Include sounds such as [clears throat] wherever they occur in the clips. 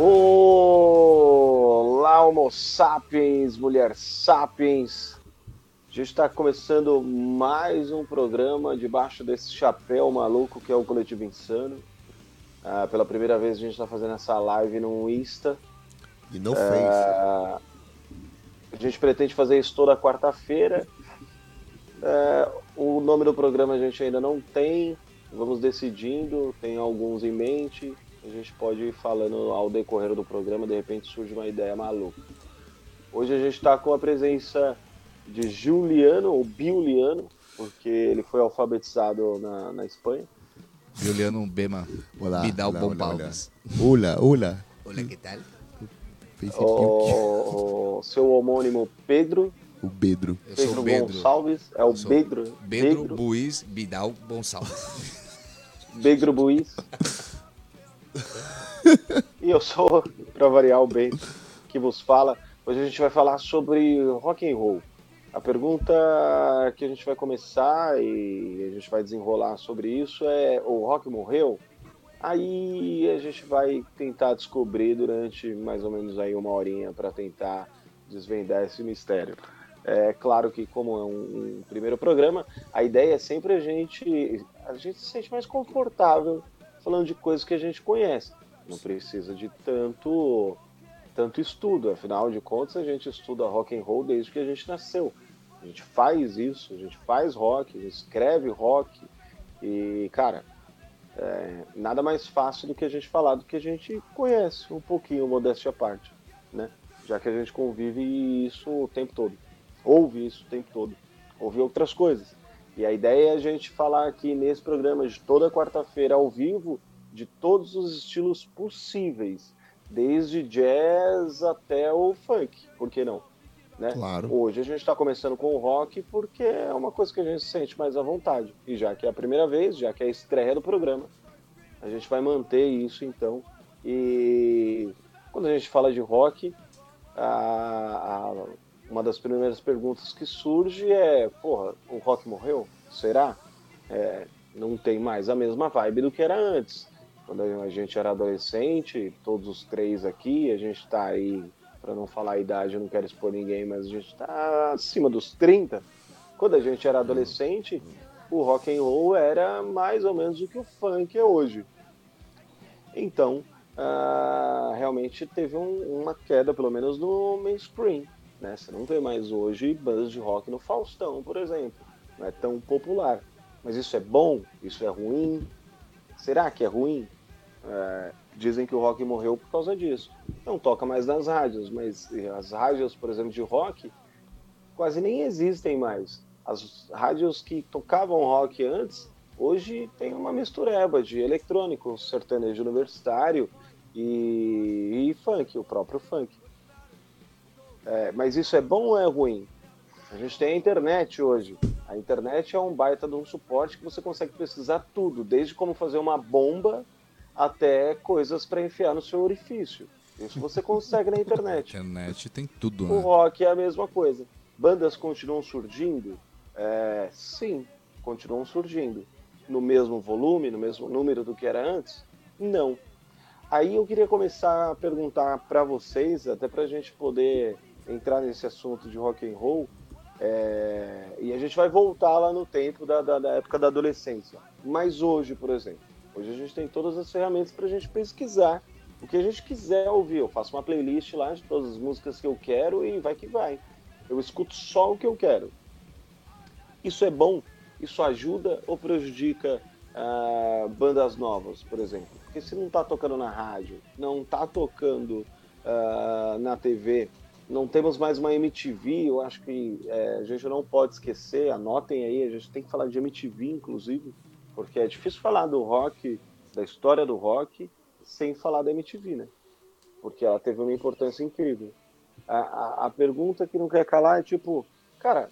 Olá, Homo sapiens, mulher sapiens. A gente está começando mais um programa debaixo desse chapéu maluco que é o Coletivo Insano. Ah, pela primeira vez a gente está fazendo essa live no Insta. E não fez. Ah, a gente pretende fazer isso toda quarta-feira. É, o nome do programa a gente ainda não tem. Vamos decidindo, tem alguns em mente. A gente pode ir falando ao decorrer do programa, de repente surge uma ideia maluca. Hoje a gente está com a presença de Juliano, ou Biuliano, porque ele foi alfabetizado na, na Espanha. Juliano Bema Olá, Vidal olá, Bom olá, Palmas. Olá, olá. Que tal? O, o seu homônimo Pedro, o Pedro. Pedro o Pedro. Gonçalves, é o Pedro, Pedro Buiz Vidal Gonçalves. Pedro Buiz. [laughs] [laughs] e eu sou, para variar, o Bento, que vos fala. Hoje a gente vai falar sobre rock and roll. A pergunta que a gente vai começar e a gente vai desenrolar sobre isso é: o rock morreu? Aí a gente vai tentar descobrir durante mais ou menos aí uma horinha para tentar desvendar esse mistério. É claro que como é um, um primeiro programa, a ideia é sempre a gente a gente se sente mais confortável falando de coisas que a gente conhece. Não precisa de tanto tanto estudo, afinal de contas a gente estuda rock and roll desde que a gente nasceu. A gente faz isso, a gente faz rock, a gente escreve rock e cara, é, nada mais fácil do que a gente falar do que a gente conhece um pouquinho, modéstia à parte, né? Já que a gente convive isso o tempo todo, ouve isso o tempo todo, ouve outras coisas. E a ideia é a gente falar aqui nesse programa de toda quarta-feira ao vivo de todos os estilos possíveis, desde jazz até o funk, por que não? Né? Claro. Hoje a gente está começando com o rock porque é uma coisa que a gente se sente mais à vontade. E já que é a primeira vez, já que é a estreia do programa, a gente vai manter isso então. E quando a gente fala de rock, a- a- uma das primeiras perguntas que surge é: porra, o rock morreu? Será? É, não tem mais a mesma vibe do que era antes. Quando a gente era adolescente, todos os três aqui, a gente está aí, para não falar a idade, eu não quero expor ninguém, mas a gente está acima dos 30. Quando a gente era adolescente, o rock and roll era mais ou menos o que o funk é hoje. Então, ah, realmente teve um- uma queda, pelo menos no mainstream. Né? Você não vê mais hoje bandas de rock no Faustão, por exemplo. Não é tão popular. Mas isso é bom? Isso é ruim? Será que é ruim? É, dizem que o rock morreu por causa disso. Não toca mais nas rádios, mas as rádios, por exemplo, de rock, quase nem existem mais. As rádios que tocavam rock antes, hoje tem uma mistureba de eletrônico, sertanejo universitário e, e funk, o próprio funk. É, mas isso é bom ou é ruim? A gente tem a internet hoje. A internet é um baita de um suporte que você consegue pesquisar tudo, desde como fazer uma bomba até coisas para enfiar no seu orifício. Isso você consegue na internet. [laughs] Internet tem tudo, O né? rock é a mesma coisa. Bandas continuam surgindo? É, sim, continuam surgindo. No mesmo volume, no mesmo número do que era antes? Não. Aí eu queria começar a perguntar para vocês, até para a gente poder entrar nesse assunto de rock and roll, é, e a gente vai voltar lá no tempo da, da- da época da adolescência. Mas hoje, por exemplo, hoje a gente tem todas as ferramentas para a gente pesquisar o que a gente quiser ouvir. Eu faço uma playlist lá de todas as músicas que eu quero e vai que vai. Eu escuto só o que eu quero. Isso é bom? Isso ajuda ou prejudica ah, bandas novas, por exemplo? Porque se não está tocando na rádio, não está tocando ah, na TV, não temos mais uma MTV, eu acho que eh, a gente não pode esquecer, anotem aí, a gente tem que falar de MTV, inclusive, porque é difícil falar do rock, da história do rock, sem falar da MTV, né? Porque ela teve uma importância incrível. A, a, a pergunta que não quer calar é tipo, cara,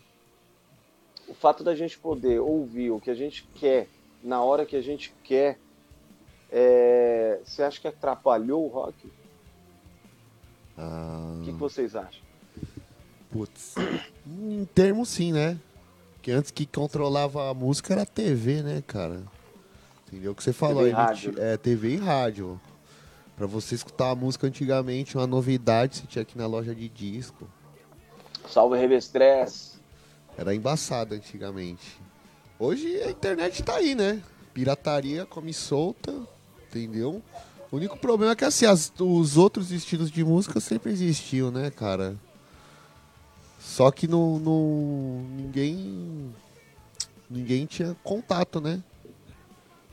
o fato da gente poder ouvir o que a gente quer na hora que a gente quer, é, você acha que atrapalhou o rock? Ah, O que, que vocês acham? putz. Em termos, sim, né? Que antes que controlava a música era a TV, né, cara? Entendeu o que você falou TV e aí? rádio. É, TV e rádio. Pra você escutar a música antigamente, uma novidade, você tinha ir na loja de disco. Salve Revestress. Era embaçado antigamente. Hoje a internet tá aí, né? Pirataria come solta, entendeu? O único problema é que assim, as- os outros estilos de música sempre existiam, né, cara? Só que não, não- ninguém ninguém tinha contato, né?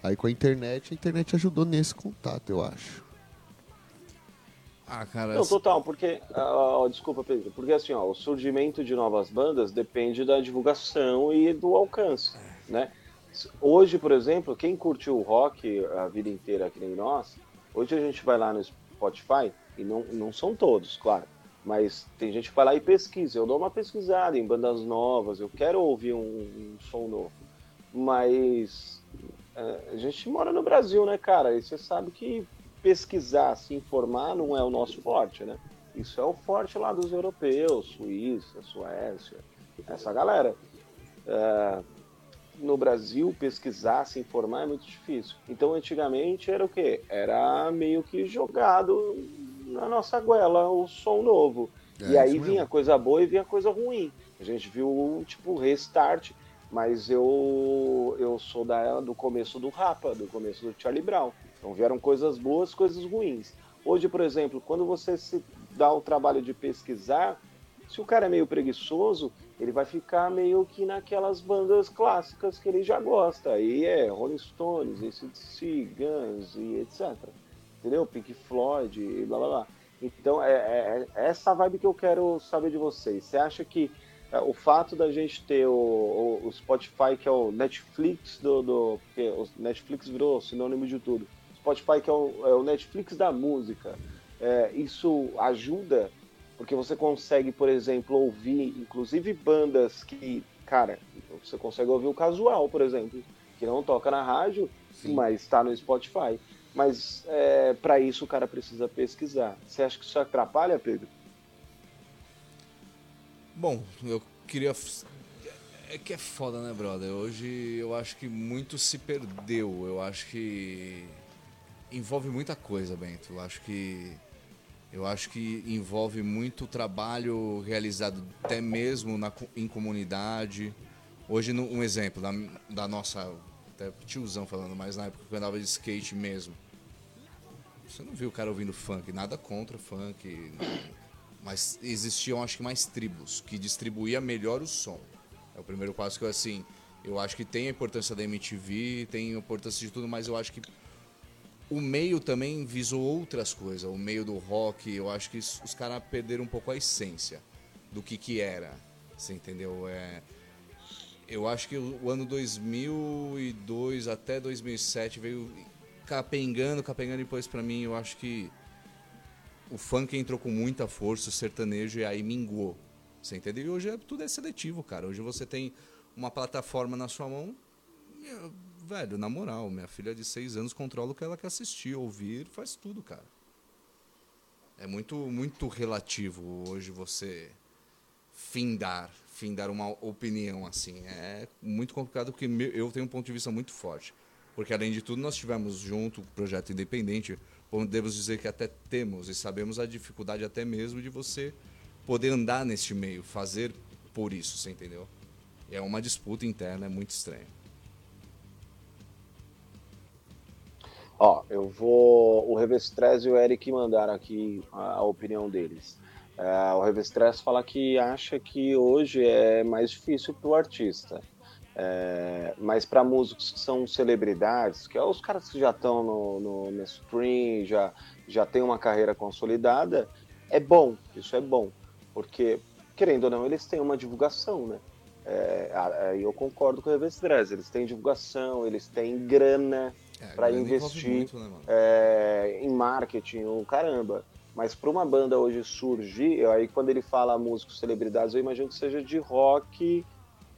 Aí com a internet, a internet ajudou nesse contato, eu acho. Ah, cara. Não, total, porque. ah, ó, desculpa, Pedro. Porque assim, ó, o surgimento de novas bandas depende da divulgação e do alcance. Né? Hoje, por exemplo, quem curtiu o rock a vida inteira que nem nós, hoje a gente vai lá no Spotify, e não, não são todos, claro. Mas tem gente que vai lá e pesquisa. Eu dou uma pesquisada em bandas novas, eu quero ouvir um, um som novo. Mas é, a gente mora no Brasil, né, cara? E você sabe que pesquisar, se informar, não é o nosso forte, né? Isso é o forte lá dos europeus, Suíça, Suécia, essa galera. É, no Brasil, pesquisar, se informar é muito difícil. Então, antigamente era o quê? Era meio que jogado na nossa goela o som novo. É, e aí vinha coisa boa e vinha coisa ruim. A gente viu, tipo, restart, mas eu eu sou da, do começo do Rapa, do começo do Charlie Brown. Então vieram coisas boas, coisas ruins. Hoje, por exemplo, quando você se dá o trabalho de pesquisar, se o cara é meio preguiçoso, ele vai ficar meio que naquelas bandas clássicas que ele já gosta. Aí é Rolling Stones, ACDC, Guns e etc. Entendeu? Pink Floyd e blá blá blá. Então é, é- é essa vibe que eu quero saber de vocês. Você acha que é, o fato da gente ter o, o- Spotify, que é o Netflix do. do porque o Netflix virou sinônimo de tudo. Spotify, que é o, é o Netflix da música, é, isso ajuda porque você consegue, por exemplo, ouvir, inclusive bandas que, cara, você consegue ouvir o casual, por exemplo, que não toca na rádio, Sim. mas está no Spotify. Mas é, para isso o cara precisa pesquisar. Você acha que isso atrapalha, Pedro? Bom, eu queria. É que é foda, né, brother? Hoje eu acho que muito se perdeu. Eu acho que envolve muita coisa, Bento. Eu acho que eu acho que envolve muito trabalho realizado até mesmo na, em comunidade. Hoje, no- um exemplo da, da nossa até tiozão falando, mas na época que eu andava de skate mesmo. Você não viu o cara ouvindo funk, nada contra funk, mas existiam acho que mais tribos que distribuía melhor o som. É o primeiro passo que eu assim, eu acho que tem a importância da MTV, tem a importância de tudo, mas eu acho que o meio também visou outras coisas. O meio do rock, eu acho que os caras perderam um pouco a essência do que que era. Você entendeu? É, eu acho que o, ano 2002 até 2007 veio capengando, capengando e depois pra mim eu acho que o funk entrou com muita força, o sertanejo e aí minguou. Você entendeu? E hoje é, tudo é seletivo, cara. Hoje você tem uma plataforma na sua mão. Velho, na moral, minha filha de seis anos controla o que ela quer assistir, ouvir, faz tudo, cara. É muito, muito relativo hoje você findar, findar uma opinião assim. É muito complicado porque eu tenho um ponto de vista muito forte. Porque além de tudo nós tivemos junto o projeto independente, podemos dizer que até temos e sabemos a dificuldade até mesmo de você poder andar neste meio, fazer por isso, você entendeu? É uma disputa interna, é muito estranho. Ó, eu vou. O Revestrez e o Eric mandaram aqui a, a opinião deles. É, o Revestrez fala que acha que hoje é mais difícil para o artista. É, mas para músicos que são celebridades, que é os caras que já estão no, no, no stream, já, já tem uma carreira consolidada, é bom, isso é bom. Porque, querendo ou não, eles têm uma divulgação, né? É, eu concordo com o Revestrez, eles têm divulgação, eles têm grana, É, a Pra grana envolve investir, muito, né, é, em marketing, o caramba. Mas para uma banda hoje surgir, aí quando ele fala músicos celebridades, eu imagino que seja de rock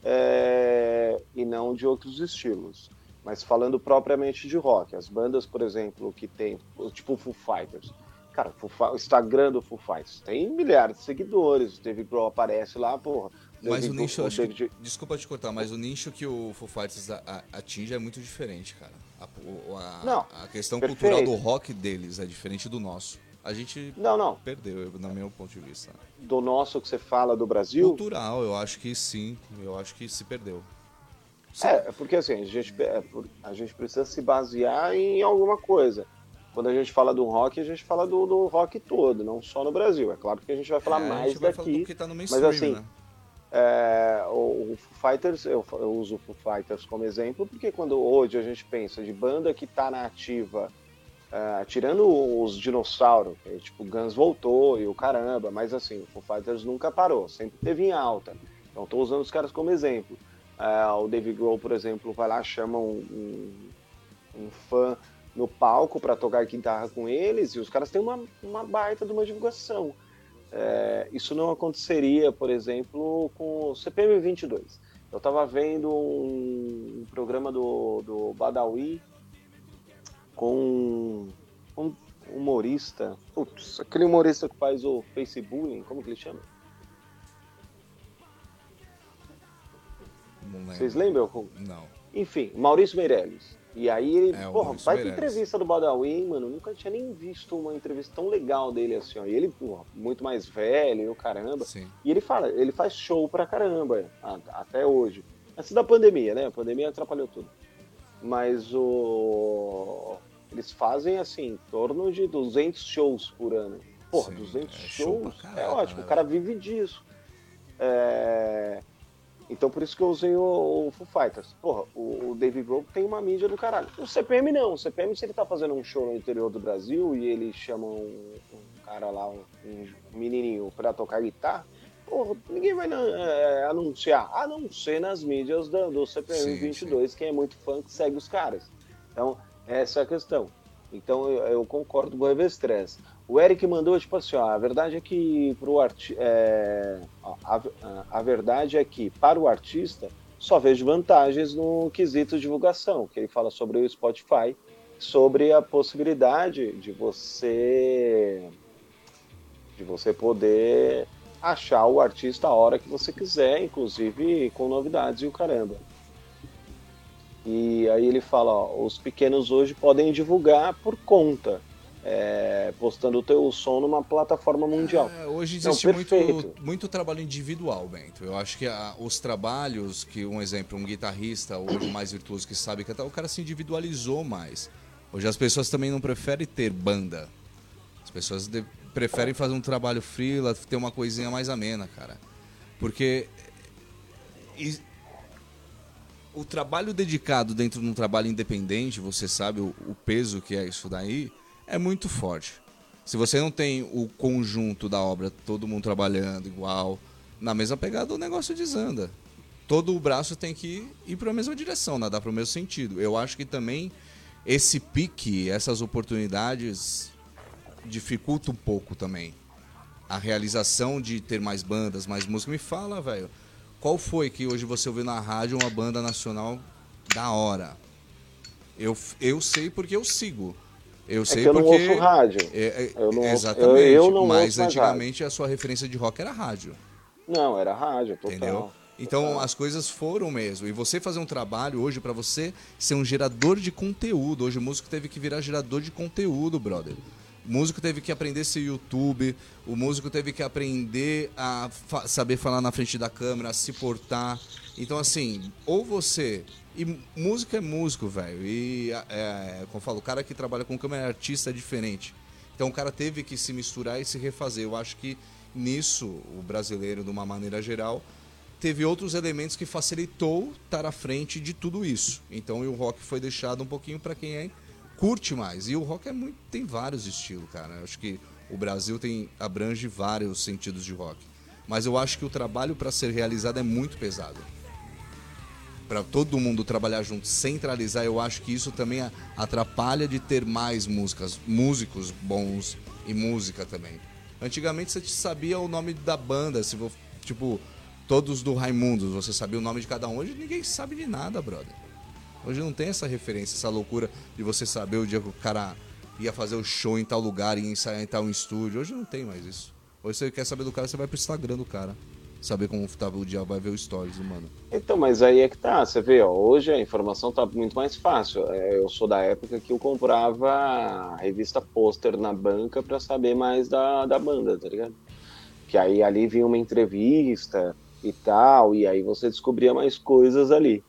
é, e não de outros estilos. Mas falando propriamente de rock, as bandas, por exemplo, que tem, tipo o Foo Fighters. Cara, o Instagram do Foo Fighters tem milhares de seguidores. O David Grohl aparece lá, porra. Mas David o nicho, Grohl- acho que- David- desculpa te cortar, mas o nicho que o Foo Fighters a- a- atinge é muito diferente, cara. A, o- a- Não, a questão perfeito. cultural do rock deles é diferente do nosso. A gente Não, não. perdeu, eu- no meu ponto de vista. Do nosso que você fala do Brasil. Cultural, eu acho que sim. Eu acho que se perdeu. É, porque assim, a gente, é, a gente precisa se basear em alguma coisa. Quando a gente fala do rock, a gente fala do, do rock todo, não só no Brasil. É claro que a gente vai falar É, a mais gente vai falar daqui. do que tá no mas mainstream, assim, né? É, o, o Foo Fighters, eu, eu uso o Foo Fighters como exemplo, porque quando hoje a gente pensa de banda que tá na ativa, é, tirando os dinossauros, tipo, Guns voltou e o caramba, mas assim, o Foo Fighters nunca parou, sempre teve em alta. Então tô usando os caras como exemplo. É, o David Grohl, por exemplo, vai lá, chama um, um, um fã no palco para tocar guitarra com eles e os caras têm uma, uma baita de uma divulgação. É, isso não aconteceria, por exemplo, com o CPM 22. Eu estava vendo um, um programa do, do Badawi com um humorista, putz, aquele humorista que faz o Facebook, como que ele chama? Vocês lembram? Não. Enfim, Maurício Meirelles. E aí ele, É, porra, vai ter entrevista do Badawi, mano, nunca tinha nem visto uma entrevista tão legal dele assim, ó. E ele, porra, muito mais velho, o caramba. Sim. E ele fala, ele faz show pra caramba, até hoje. Antes da pandemia, né? A pandemia atrapalhou tudo. Mas o... Eles fazem, assim, em torno de 200 shows por ano. Porra, Sim, 200 é show shows pra é caraca, ótimo, né, o cara vive disso. É, Então por isso que eu usei o, o Foo Fighters. Porra, o, o Dave Grohl tem uma mídia do caralho. O CPM não. O CPM, se ele tá fazendo um show no interior do Brasil e ele chama um, um cara lá, um, um menininho, pra tocar guitarra, porra, ninguém vai é, anunciar, a não ser nas mídias da- do CPM Sim, 22, quem é muito fã que segue os caras. Então, essa é a questão. Então eu, eu concordo com o Revestress. O Eric mandou, tipo assim, ó, a verdade é que pro arti é, a, a- a verdade é que para o artista só vejo vantagens no quesito divulgação, que ele fala sobre o Spotify, sobre a possibilidade de você de você poder achar o artista a hora que você quiser, inclusive com novidades e o caramba. E aí ele fala, ó, os pequenos hoje podem divulgar por conta, é, postando o teu som numa plataforma mundial. É, hoje existe muito, muito trabalho individual, Bento. Eu acho que a- os trabalhos que, um exemplo, um guitarrista hoje mais virtuoso que sabe cantar, o cara se individualizou mais. Hoje as pessoas também não preferem ter banda. As pessoas de- preferem fazer um trabalho freela, ter uma coisinha mais amena, cara. Porque e- o trabalho dedicado dentro de um trabalho independente, você sabe o, o peso que é isso daí, é muito forte. Se você não tem o conjunto da obra, todo mundo trabalhando igual, na mesma pegada, o negócio desanda. Todo o braço tem que ir para a mesma direção, nadar para o mesmo sentido. Eu acho que também esse pique, essas oportunidades, dificulta um pouco também a realização de ter mais bandas, mais música. Me fala, velho, qual foi que hoje você ouviu na rádio uma banda nacional da hora? Eu, eu sei porque eu sigo. Eu É sei que eu não porque. ouço rádio. É, é, Eu não ouço- exatamente. eu- eu não mas antigamente a sua referência de rock era rádio. Não, era rádio, total. Entendeu? Então Total. as coisas foram mesmo. E você fazer um trabalho hoje pra você ser um gerador de conteúdo. Hoje o músico teve que virar gerador de conteúdo, brother. O músico teve que aprender ser YouTube, o músico teve que aprender a fa- saber falar na frente da câmera, a se portar. Então, assim, ou você. E música é músico, velho. E, é, como eu falo, o cara que trabalha com câmera é artista é diferente. Então, o cara teve que se misturar e se refazer. Eu acho que nisso, o brasileiro, de uma maneira geral, teve outros elementos que facilitou estar à frente de tudo isso. Então o rock foi deixado um pouquinho para quem é, curte mais. E o rock é muito, tem vários estilos, cara. Eu acho que o Brasil tem abrange vários sentidos de rock. Mas eu acho que o trabalho para ser realizado é muito pesado. Para todo mundo trabalhar junto, centralizar, eu acho que isso também atrapalha de ter mais músicas, músicos bons e música também. Antigamente você sabia o nome da banda, se tipo todos do Raimundos, você sabia o nome de cada um. Hoje ninguém sabe de nada, brother. Hoje não tem essa referência, essa loucura de você saber o dia que o cara ia fazer o show em tal lugar, ia ensaiar em tal estúdio. Hoje não tem mais isso. Hoje você quer saber do cara, você vai pro Instagram do cara. saber como tava o dia, vai ver o stories, mano. Então, mas aí é que tá, você vê, ó, hoje a informação tá muito mais fácil. É, eu sou da época que eu comprava a revista pôster na banca pra saber mais da, da banda, tá ligado? Que aí ali vinha uma entrevista e tal, e aí você descobria mais coisas ali.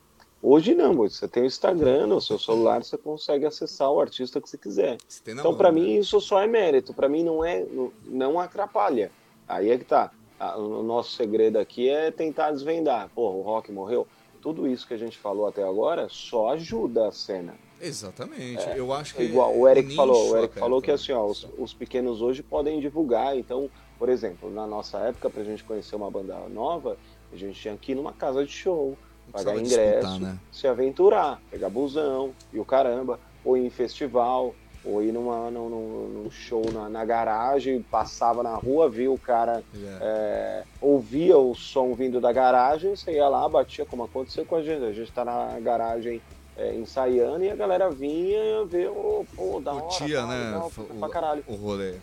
Hoje não, você tem o Instagram, no seu celular você consegue acessar o artista que você quiser. Você Então, pra né? mim, isso só é mérito. Pra mim, não é, não- atrapalha. Aí é que tá. A- O nosso segredo aqui é tentar desvendar. Pô, o rock morreu. Tudo isso que a gente falou até agora só ajuda a cena. Exatamente. Eu acho que É igual o Eric falou. O Eric falou que assim, ó, os, os pequenos hoje podem divulgar. Então, por exemplo, na nossa época, pra gente conhecer uma banda nova, a gente tinha que ir numa casa de show, pagar ingresso, disputar, né? se aventurar, pegar busão e o caramba, ou ir em festival, ou ir numa, num, num- show na, na garagem, passava na rua, via o cara, É. é, ouvia o som vindo da garagem, você ia lá, batia como aconteceu com a gente. A gente tá na garagem é, ensaiando e a galera vinha ver o pô, da hora, Curtia, tal, né? legal, o- pra caralho. O rolê.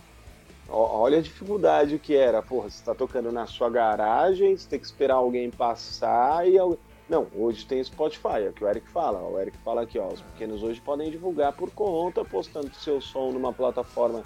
Olha a dificuldade que era, porra, você tá tocando na sua garagem, você tem que esperar alguém passar e alguém... Não, hoje tem Spotify, é o que o Eric fala. O Eric fala aqui, ó, os pequenos hoje podem divulgar por conta, postando seu som numa plataforma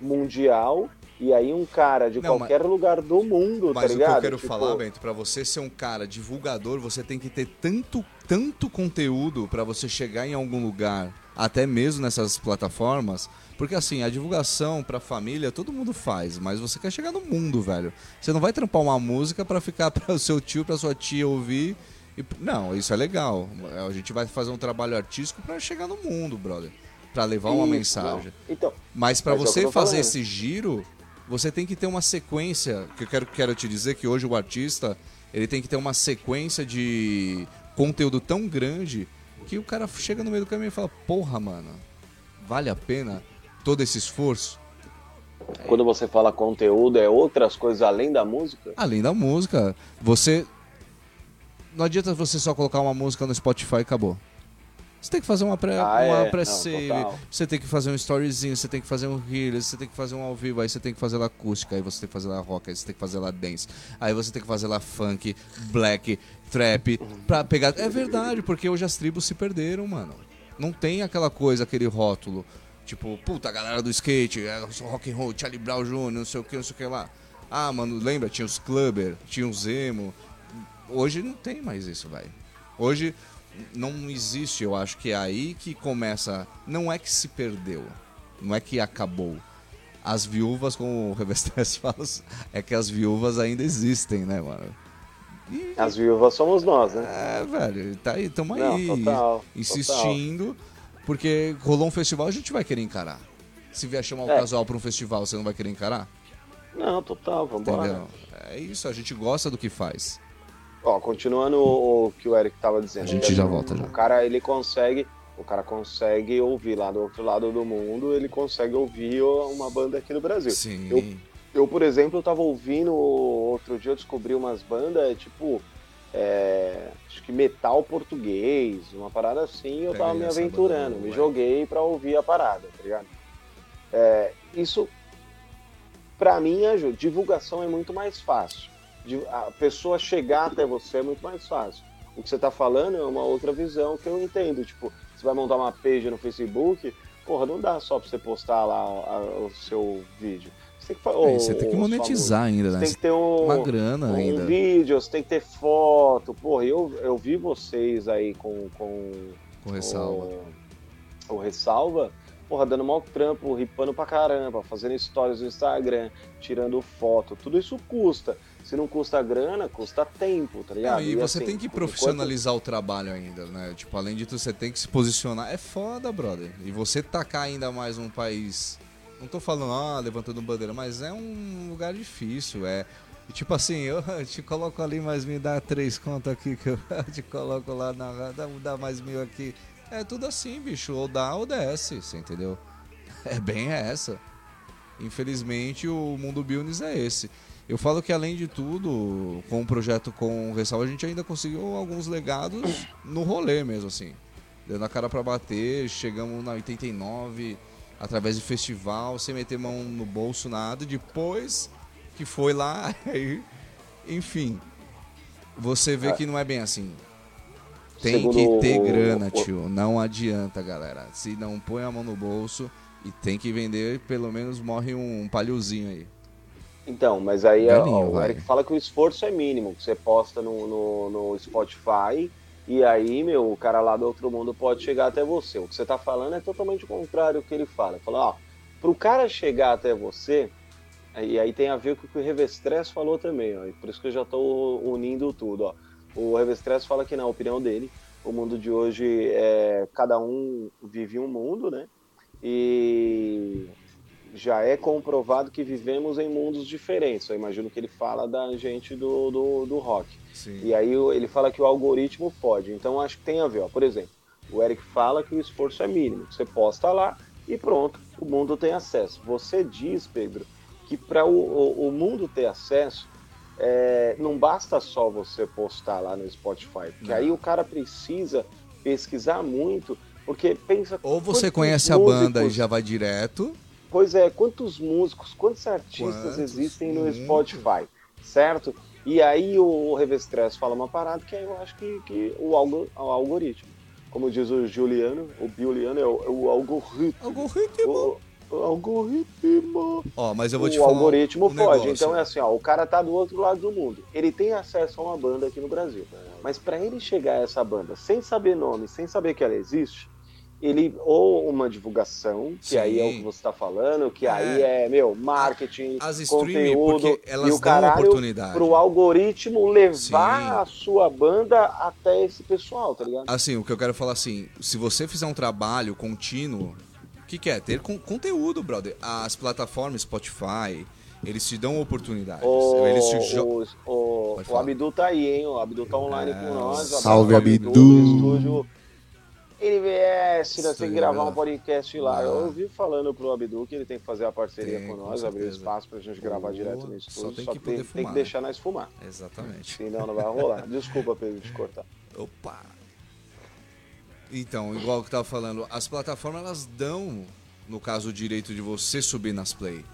mundial, e aí um cara de Não, qualquer lugar do mundo, Mas tá o ligado? que eu quero Tipo, falar, Bento, pra você ser um cara divulgador, você tem que ter tanto, tanto conteúdo pra você chegar em algum lugar, até mesmo nessas plataformas, porque assim, a divulgação pra família todo mundo faz, mas você quer chegar no mundo, velho. Você não vai trampar uma música pra ficar [laughs] para o seu tio, pra sua tia ouvir. E- Não, isso é legal. A gente vai fazer um trabalho artístico pra chegar no mundo, brother. Pra levar uma isso, mensagem. não. Então, Mas para é você fazer esse giro, você tem que ter uma sequência. Que eu quero, quero te dizer que hoje o artista ele tem que ter uma sequência de conteúdo tão grande que o cara chega no meio do caminho e fala: Porra, mano, vale a pena todo esse esforço? quando você fala conteúdo, é outras coisas além da música? Além da música, você. Não adianta você só colocar uma música no Spotify e acabou. Você tem que fazer uma Ah, é. pré-save, Não, total. você tem que fazer um storyzinho, você tem que fazer um reel, você tem que fazer um ao vivo, aí você tem que fazer lá acústica, aí você tem que fazer lá rock, aí você tem que fazer lá dance, aí você tem que fazer lá funk, black, trap, pra pegar. É verdade, porque hoje as tribos se perderam, mano. Não tem aquela coisa, aquele rótulo. Tipo, puta, a galera do skate, é rock and roll, Charlie Brown Jr., não sei o que, não sei o que lá. Ah, mano, lembra? Tinha os clubber, tinha os emo. Hoje não tem mais isso, velho. Hoje não existe, eu acho que é aí que começa. Não é que se perdeu, não é que acabou. As viúvas, como o Revestes [laughs] fala, é que as viúvas ainda existem, né, mano? E, As viúvas somos nós, né? é, velho, tá aí, tamo Não, aí total, insistindo, porque rolou um festival, a gente vai querer encarar. Se vier chamar o É. casal pra um festival, você não vai querer encarar? Não, total, vambora. Entendeu? É isso, a gente gosta do que faz. Ó, continuando o, o que o Eric tava dizendo. A gente já o- volta, já. O cara, ele consegue, o cara consegue ouvir lá do outro lado do mundo, ele consegue ouvir uma banda aqui no Brasil. Sim. Eu, eu, por exemplo, eu tava ouvindo, outro dia eu descobri umas bandas, tipo, é, acho que metal português, uma parada assim, eu tava Peguei me aventurando, me ué. joguei pra ouvir a parada, tá ligado? É, isso, pra mim, ajuda. Divulgação é muito mais fácil. De- A pessoa chegar até você é muito mais fácil. O que você tá falando é uma outra visão que eu entendo. Tipo, você vai montar uma page no Facebook, porra, não dá só pra você postar lá a- o seu vídeo. Você tem que, fa- É, ou- você tem que ou monetizar ainda, né? Você tem que ter um, Uma grana um ainda. vídeo, você tem que ter foto. Porra, eu, eu vi vocês aí com, com Com ressalva. o, o Ressalva, porra, dando mal trampo, ripando pra caramba, fazendo stories no Instagram, tirando foto. Tudo isso custa. Se não custa grana, custa tempo, tá ligado? Não, e você assim, tem que enquanto- profissionalizar o trabalho ainda, né? Tipo, além de tudo, você tem que se posicionar. É foda, brother. E você tacar ainda mais um país. Não tô falando, ah, levantando bandeira, mas é um lugar difícil. É. e Tipo assim, eu [laughs] te coloco ali, mas me dá três contas aqui que eu [laughs] te coloco lá na. Dá, dá mais mil aqui. É tudo assim, bicho. Ou dá ou desce, você entendeu? [laughs] É bem essa. Infelizmente, o mundo business é esse. Eu falo que, além de tudo, com o projeto com o Ressalva, a gente ainda conseguiu alguns legados no rolê mesmo, assim. Dando a cara pra bater, chegamos na 89, através de festival, sem meter mão no bolso, nada. Depois que foi lá, [laughs] aí Enfim, você vê É. que não é bem assim. Tem que ter grana, tio. Não adianta, galera. Se não põe a mão no bolso e tem que vender, pelo menos morre um palhozinho aí. Então, mas aí ó, Galinho, o vai. Eric fala que o esforço é mínimo, que você posta no, no, no Spotify e aí, meu, o cara lá do outro mundo pode chegar até você. O que você tá falando é totalmente o contrário do que ele fala. Ele fala, ó, pro cara chegar até você, e aí tem a ver com o que o Revestress falou também, ó, e por isso que eu já tô unindo tudo, ó. O Revestress fala que, na opinião dele, o mundo de hoje é cada um vive um mundo, né? E já é comprovado que vivemos em mundos diferentes. Eu imagino que ele fala da gente do, do, do rock. Sim. E aí ele fala que o algoritmo pode. Então acho que tem a ver. Ó. Por exemplo, o Eric fala que o esforço é mínimo. Você posta lá e pronto, o mundo tem acesso. Você diz, Pedro, que para o, o, o mundo ter acesso, é, não basta só você postar lá no Spotify. Porque Não. aí o cara precisa pesquisar muito. Porque pensa. Ou você conhece a banda e já vai direto. Pois é, quantos músicos, quantos artistas Quantos? existem no. Spotify, certo? E aí o Revestress fala uma parada que eu acho que, que o, algo, o algoritmo, como diz o Juliano, o Juliano é o, o algoritmo. Algoritmo. O, o algoritmo. Ó, mas eu vou te o falar. algoritmo um pode. negócio. Então é assim, ó, o cara tá do outro lado do mundo. Ele tem acesso a uma banda aqui no Brasil. Mas para ele chegar a essa banda sem saber nome, sem saber que ela existe, ele ou uma divulgação, que Sim. aí é o que você está falando, que É. aí é, meu, marketing, As streaming, conteúdo porque elas e o dão caralho oportunidade. pro algoritmo levar Sim. a sua banda até esse pessoal, tá ligado? Assim, o que eu quero falar assim, se você fizer um trabalho contínuo, o que, que é? Ter con- conteúdo, brother. As plataformas Spotify, eles te dão oportunidades. O, Eles te o, o, o. Abdu tá aí, hein? O Abdu tá online É, com nós. salve, Abraço, Abdu. Estúdio NBS, nós temos que gravar um podcast lá. Ah. Eu ouvi falando pro Abdu que ele tem que fazer a parceria Tem, com com nós, abrir certeza. espaço pra gente gravar Boa, direto no só estúdio. tem Só que tem, poder tem que fumar. deixar nós fumar. Exatamente. Senão não vai rolar. [laughs] Desculpa, Pedro, te cortar. Opa! Então, igual que eu tava falando, as plataformas elas dão, no caso, o direito de você subir nas play.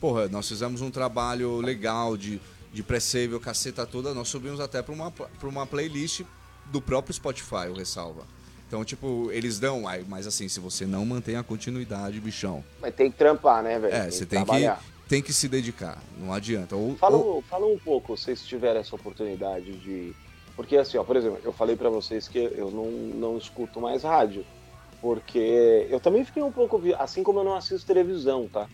Porra, nós fizemos um trabalho legal de, de pré-save, o caceta toda, nós subimos até pra uma, pra uma playlist do próprio Spotify, o Ressalva. Então, tipo, eles dão, mas assim, se você não mantém a continuidade, bichão, Mas tem que trampar, né, velho? é, você tem que, tem que se dedicar, não adianta. Ou, Fala, ou- fala um pouco, se vocês tiverem essa oportunidade de. Porque assim, ó, por exemplo, eu falei pra vocês que eu não, não escuto mais rádio. Porque eu também fiquei um pouco. Assim como eu não assisto televisão, tá?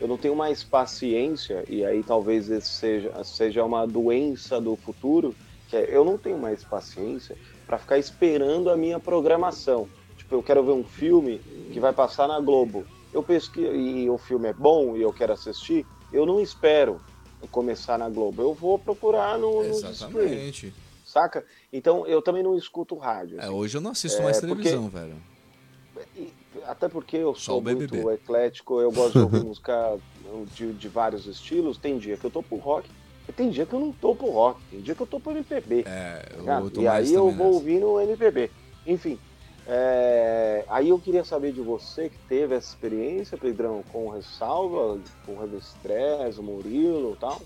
Eu não tenho mais paciência, e aí talvez esse seja, seja uma doença do futuro, que é eu não tenho mais paciência pra ficar esperando a minha programação. Tipo, eu quero ver um filme que vai passar na Globo. Eu pesquiso e o filme é bom e eu quero assistir, eu não espero começar na Globo. Eu vou procurar no, Exatamente. saca? Então eu também não escuto rádio. É, assim. hoje eu não assisto É, mais porque- televisão, velho. Até porque eu sou muito eclético, eu gosto de ouvir [laughs] música de, de vários estilos. Tem dia que eu tô pro rock, tem dia que eu não tô pro rock, tem dia que eu tô pro MPB. É, eu, Cara, eu tô e aí eu vou nessa. ouvir no MPB. Enfim, é, aí eu queria saber de você que teve essa experiência, Pedrão, com o Ressalva, com o Revestress, o Murilo e tal.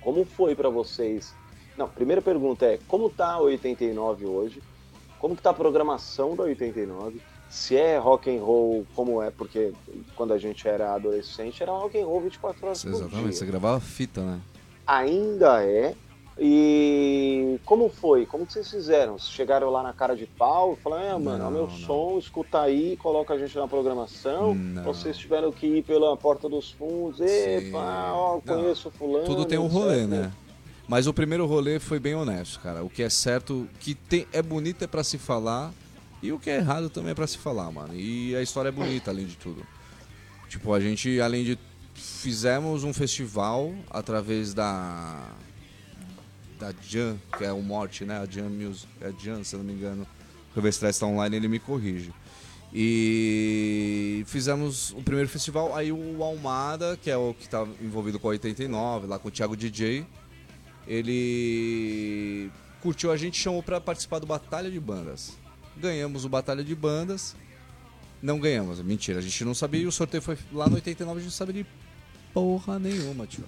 Como foi pra vocês? Não, primeira pergunta é, como tá a 89 hoje? Como que tá a programação da 89? Se é rock and roll, como é, porque quando a gente era adolescente era rock and roll 24 horas por Exatamente, dia você gravava fita, né? Ainda é. E como foi? Como que vocês fizeram? Vocês chegaram lá na cara de pau e falaram, é, mano, é o meu Não, não. som, escuta aí, coloca a gente na programação. Não. Vocês tiveram que ir pela porta dos fundos, epa, ó, Não. conheço fulano. Tudo tem um rolê, né? Mas o primeiro rolê foi bem honesto, cara. O que é certo, que tem, é bonito é pra se falar, e o que é errado também é pra se falar, mano. E a história é bonita, além de tudo. Tipo, a gente, além de. Fizemos um festival através da. Da Jan, que é o Morte, né? A Jan Music. É a Jan, se não me engano. O Revestress tá online, ele me corrige. E fizemos o primeiro festival, aí o Almada, que é o que tá envolvido com a 89, lá com o Thiago DJ, ele curtiu a gente chamou pra participar do Batalha de Bandas. Ganhamos o Batalha de Bandas. Não ganhamos, mentira, a gente não sabia o sorteio foi lá no 89, a gente não sabia de porra nenhuma, tio.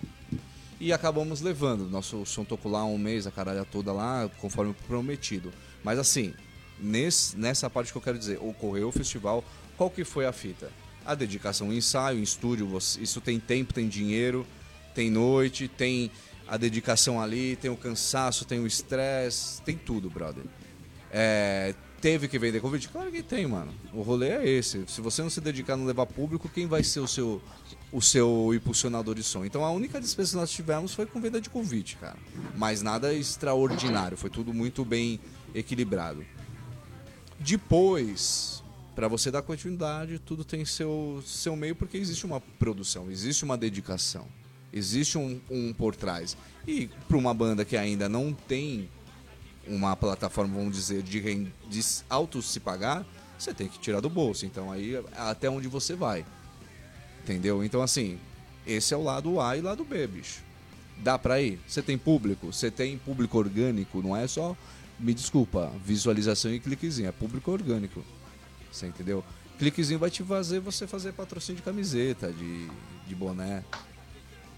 e acabamos levando. Nosso som tocou lá um mês, a caralha toda lá, conforme prometido. Mas assim, nesse, nessa parte que eu quero dizer, ocorreu o festival, qual que foi a fita? A dedicação, o ensaio, em estúdio, isso tem tempo, tem dinheiro, tem noite, tem a dedicação ali, tem o cansaço, tem o estresse, tem tudo, brother. É, teve que vender convite? Claro que tem, mano. O rolê é esse. Se você não se dedicar no levar público, quem vai ser o seu o seu impulsionador de som? Então a única despesa que nós tivemos foi com venda de convite, cara. Mas nada extraordinário, foi tudo muito bem equilibrado. Depois, para você dar continuidade, tudo tem seu seu meio porque existe uma produção, existe uma dedicação, existe um, um por trás. E para uma banda que ainda não tem uma plataforma, vamos dizer, de, de auto se pagar, você tem que tirar do bolso. Então aí até onde você vai. Entendeu? Então assim, esse é o lado A e lado B, bicho. Dá pra ir. Você tem público, você tem público orgânico, não é só, me desculpa, visualização e cliquezinho, é público orgânico. Você entendeu? Cliquezinho vai te fazer você fazer patrocínio de camiseta, de, de boné.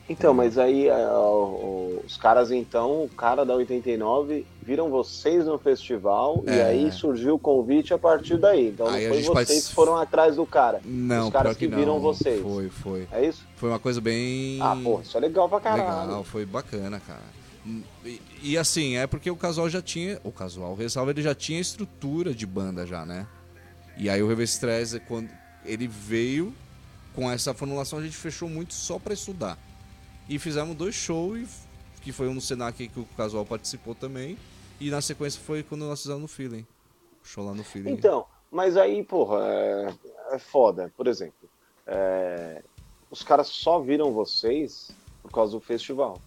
Então, mas aí uh, os caras então, o cara da 89 viram vocês no festival é. e aí surgiu o convite a partir daí. Então não foi vocês que foram atrás do cara. Não, os caras que, que viram vocês. Foi, foi. É isso? Foi uma coisa bem. Ah, pô, isso é legal pra caralho. Legal, foi bacana, cara. E, e assim, é porque o casual já tinha. O casual, o ressalva, ele já tinha estrutura de banda já, né? E aí o Revestrez, quando ele veio com essa formulação, a gente fechou muito só para estudar. E fizemos dois shows, que foi um no Senac que o Casual participou também. E na sequência foi quando nós fizemos no Feeling. Show lá no Feeling. Então, mas aí, porra, é, é foda. Por exemplo, é, os caras só viram vocês por causa do festival.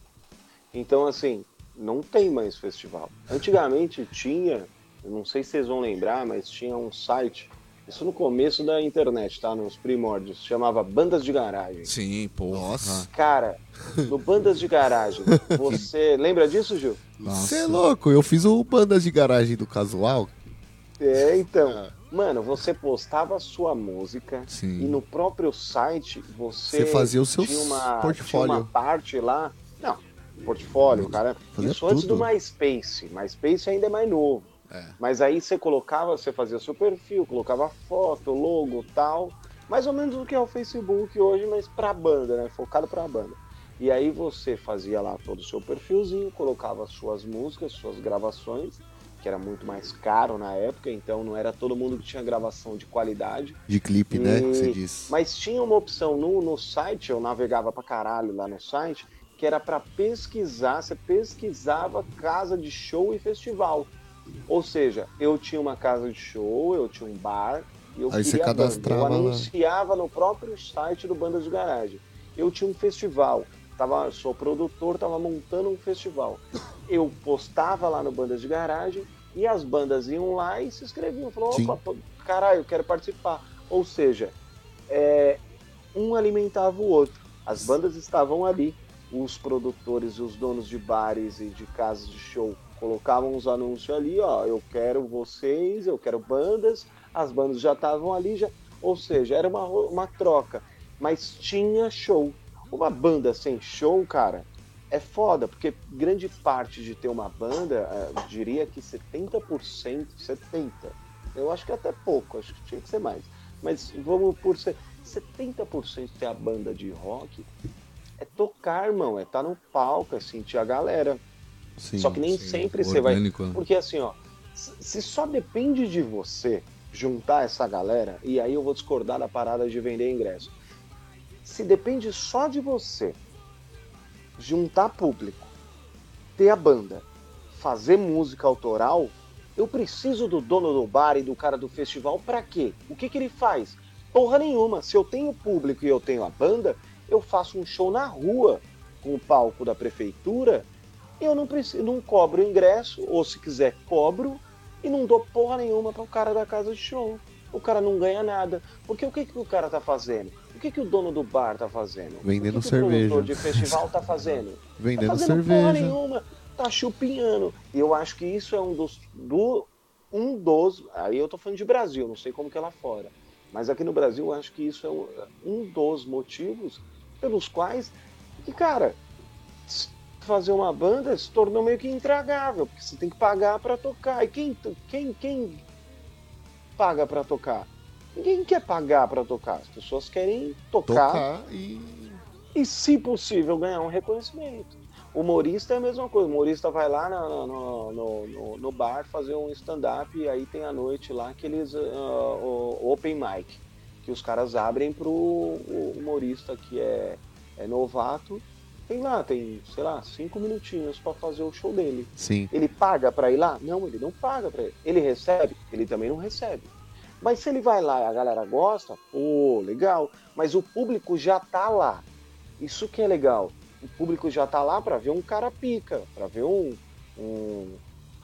Então, assim, não tem mais festival. Antigamente tinha, não sei se vocês vão lembrar, mas tinha um site isso no começo da internet, tá? Nos primórdios. Chamava Bandas de Garagem. Sim, pô. Nossa. Cara, no Bandas de Garagem, [laughs] você lembra disso, Gil? Você é louco, eu fiz o Bandas de Garagem do Casual. É, então. Ah. Mano, você postava a sua música Sim. e no próprio site você, você fazia o seu tinha uma, portfólio. Tinha uma parte lá. Não, portfólio, cara. Fazia isso tudo. antes do MySpace. MySpace ainda é mais novo. É. Mas aí você colocava, você fazia seu perfil, colocava foto, logo tal. Mais ou menos o que é o Facebook hoje, mas pra banda, né? Focado pra banda. E aí você fazia lá todo o seu perfilzinho, colocava suas músicas, suas gravações, que era muito mais caro na época, então não era todo mundo que tinha gravação de qualidade. De clipe, né, e... né? Você disse. Mas tinha uma opção no, no site, eu navegava pra caralho lá no site, que era para pesquisar, você pesquisava casa de show e festival. Ou seja, eu tinha uma casa de show, eu tinha um bar, e eu Aí queria você cadastrava Eu anunciava no próprio site do Bandas de Garagem. Eu tinha um festival, tava, sou produtor, estava montando um festival. Eu postava lá no Bandas de Garagem e as bandas iam lá e se inscreviam. Falaram, opa, caralho, eu quero participar. Ou seja, é, um alimentava o outro. As bandas estavam ali, os produtores e os donos de bares e de casas de show colocavam os anúncios ali, ó, eu quero vocês, eu quero bandas, as bandas já estavam ali, já, ou seja, era uma, uma troca, mas tinha show. Uma banda sem show, cara, é foda, porque grande parte de ter uma banda, é, diria que 70%, 70%, eu acho que até pouco, acho que tinha que ser mais, mas vamos por ser 70% ter a banda de rock é tocar, irmão, é estar tá no palco, é sentir a galera. Sim, só que nem sim, sempre você vai. Né? Porque assim, ó, se só depende de você juntar essa galera, e aí eu vou discordar da parada de vender ingresso. Se depende só de você juntar público, ter a banda, fazer música autoral, eu preciso do dono do bar e do cara do festival para quê? O que, que ele faz? Porra nenhuma. Se eu tenho público e eu tenho a banda, eu faço um show na rua com o palco da prefeitura eu não preciso, não cobro ingresso, ou se quiser, cobro, e não dou porra nenhuma para o cara da casa de show. O cara não ganha nada. Porque o que, que o cara tá fazendo? O que, que o dono do bar tá fazendo? Vendendo o que cerveja. o produtor de festival tá fazendo? [laughs] Vendendo tá fazendo cerveja. porra nenhuma. Tá chupinhando. E eu acho que isso é um dos. Do, um dos. Aí eu tô falando de Brasil, não sei como que é lá fora. Mas aqui no Brasil eu acho que isso é um, um dos motivos pelos quais. E, cara, fazer uma banda se tornou meio que intragável, porque você tem que pagar para tocar. E quem, quem, quem paga para tocar? Ninguém quer pagar para tocar. As pessoas querem tocar, Tocar e. e, se possível, ganhar um reconhecimento. O humorista é a mesma coisa. O humorista vai lá no, no, no, no- bar fazer um stand-up e aí tem a noite lá que eles. o open mic. Que os caras abrem pro humorista que é, é novato. Tem lá, tem, sei lá, cinco minutinhos para fazer o show dele. Sim. Ele paga para ir lá? Não, ele não paga para ir. Ele recebe? Ele também não recebe. Mas se ele vai lá e a galera gosta, pô, legal. Mas o público já tá lá. Isso que é legal. O público já tá lá para ver um cara pica, para ver um, um,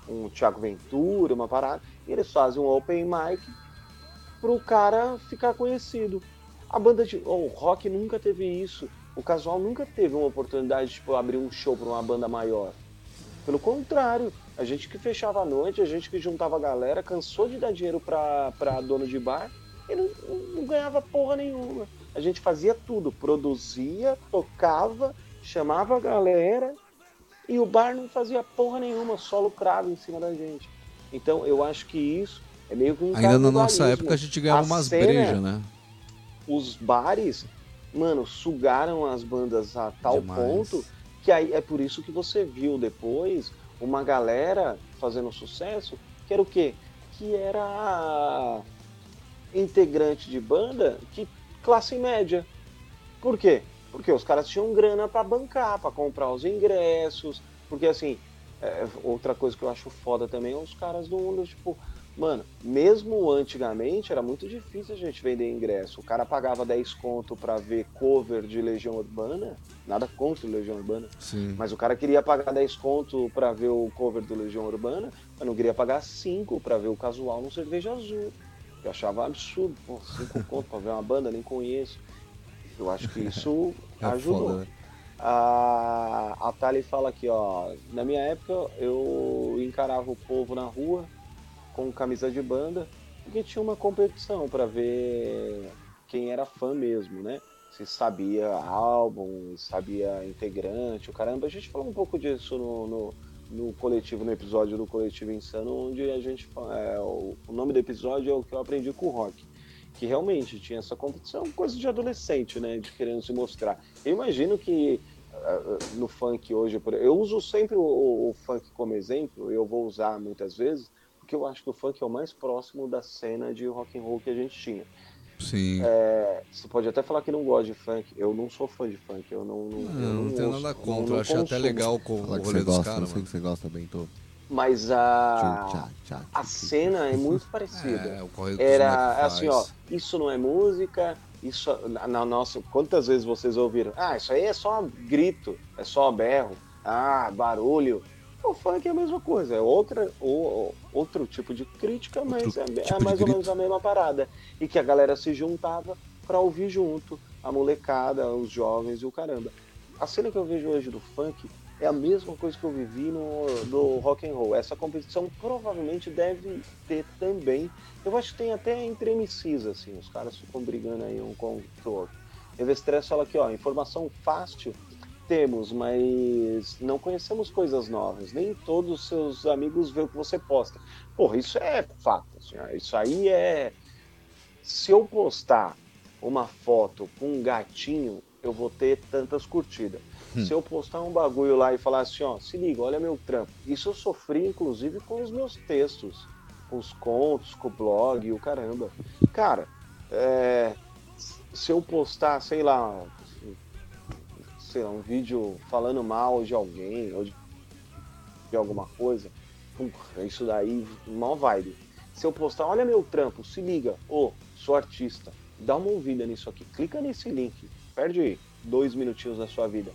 um Thiago Ventura, uma parada. E eles fazem um open mic pro cara ficar conhecido. A banda de. oh, o rock nunca teve isso. O casual nunca teve uma oportunidade de tipo, abrir um show para uma banda maior. Pelo contrário, a gente que fechava a noite, a gente que juntava a galera, cansou de dar dinheiro pra, pra dono de bar e não, não ganhava porra nenhuma. A gente fazia tudo, produzia, tocava, chamava a galera e o bar não fazia porra nenhuma, só lucrava em cima da gente. Então eu acho que isso é meio que um Ainda na nossa época a gente ganhava A umas brejas, né? os bares, mano, sugaram as bandas a tal Demais. ponto que aí é por isso que você viu depois uma galera fazendo sucesso, que era o quê? Que era integrante de banda que classe média. Por quê? Porque os caras tinham grana para bancar, para comprar os ingressos, porque assim, é, outra coisa que eu acho foda também é os caras do mundo, tipo, Mano, mesmo antigamente era muito difícil a gente vender ingresso. O cara pagava 10 conto pra ver cover de Legião Urbana, nada contra Legião Urbana, Sim. mas o cara queria pagar 10 conto pra ver o cover do Legião Urbana, mas não queria pagar 5 pra ver o casual no Cerveja Azul. Eu achava absurdo, pô, 5 [laughs] conto pra ver uma banda, nem conheço. Eu acho que isso [laughs] É ajudou. foda, né? A, a Thali fala aqui, ó. Na minha época eu encarava o povo na rua com camisa de banda, porque tinha uma competição para ver quem era fã mesmo, né? Se sabia álbum, sabia integrante, o caramba. A gente falou um pouco disso no, no, no coletivo, no episódio do Coletivo Insano, onde a gente. É, o, nome do episódio é o que eu aprendi com o rock. Que realmente tinha essa competição, coisa de adolescente, né? De querendo se mostrar. Eu imagino que ah, no funk hoje, eu uso sempre o- o funk como exemplo, eu vou usar muitas vezes, porque eu acho que o funk é o mais próximo da cena de rock and roll que a gente tinha. Sim. É, você pode até falar que não gosta de funk, eu não sou fã de funk, eu não não, Não, eu não, tenho ouço, nada não- contra. não eu achei até legal com o rolê você dos gosta, não caras, sei mano. que você gosta, Bento. Mas a Tchau, tchau, a cena é muito [laughs] parecida. É, o correio dos Era assim, ó, isso não é música, isso na, na nossa, quantas vezes vocês ouviram? Ah, isso aí é só grito, é só berro, ah, barulho. O funk é a mesma coisa, é outra, ou, outro tipo de crítica, mas Outro é, é tipo de mais ou menos a mesma parada. E que a galera se juntava pra ouvir junto, a molecada, os jovens e o caramba. A cena que eu vejo hoje do funk é a mesma coisa que eu vivi no, no rock and roll. Essa competição provavelmente deve ter também. Eu acho que tem até entre MCs, assim, os caras ficam brigando aí um com o outro. Evestress fala aqui, ó, informação fácil temos, mas não conhecemos coisas novas. Nem todos os seus amigos vê o que você posta. Porra, isso é fato. assim, isso aí é. Se eu postar uma foto com um gatinho, eu vou ter tantas curtidas. Se eu postar um bagulho lá e falar assim, ó, se liga, olha meu trampo. Isso eu sofri, inclusive, com os meus textos, com os contos, com o blog, o caramba. Cara, é, se eu postar, sei lá, sei lá, um vídeo falando mal de alguém ou de, de alguma coisa, isso daí, mal vibe. Se eu postar, olha meu trampo, se liga, ô, sou artista, dá uma ouvida nisso aqui, clica nesse link, perde dois minutinhos da sua vida.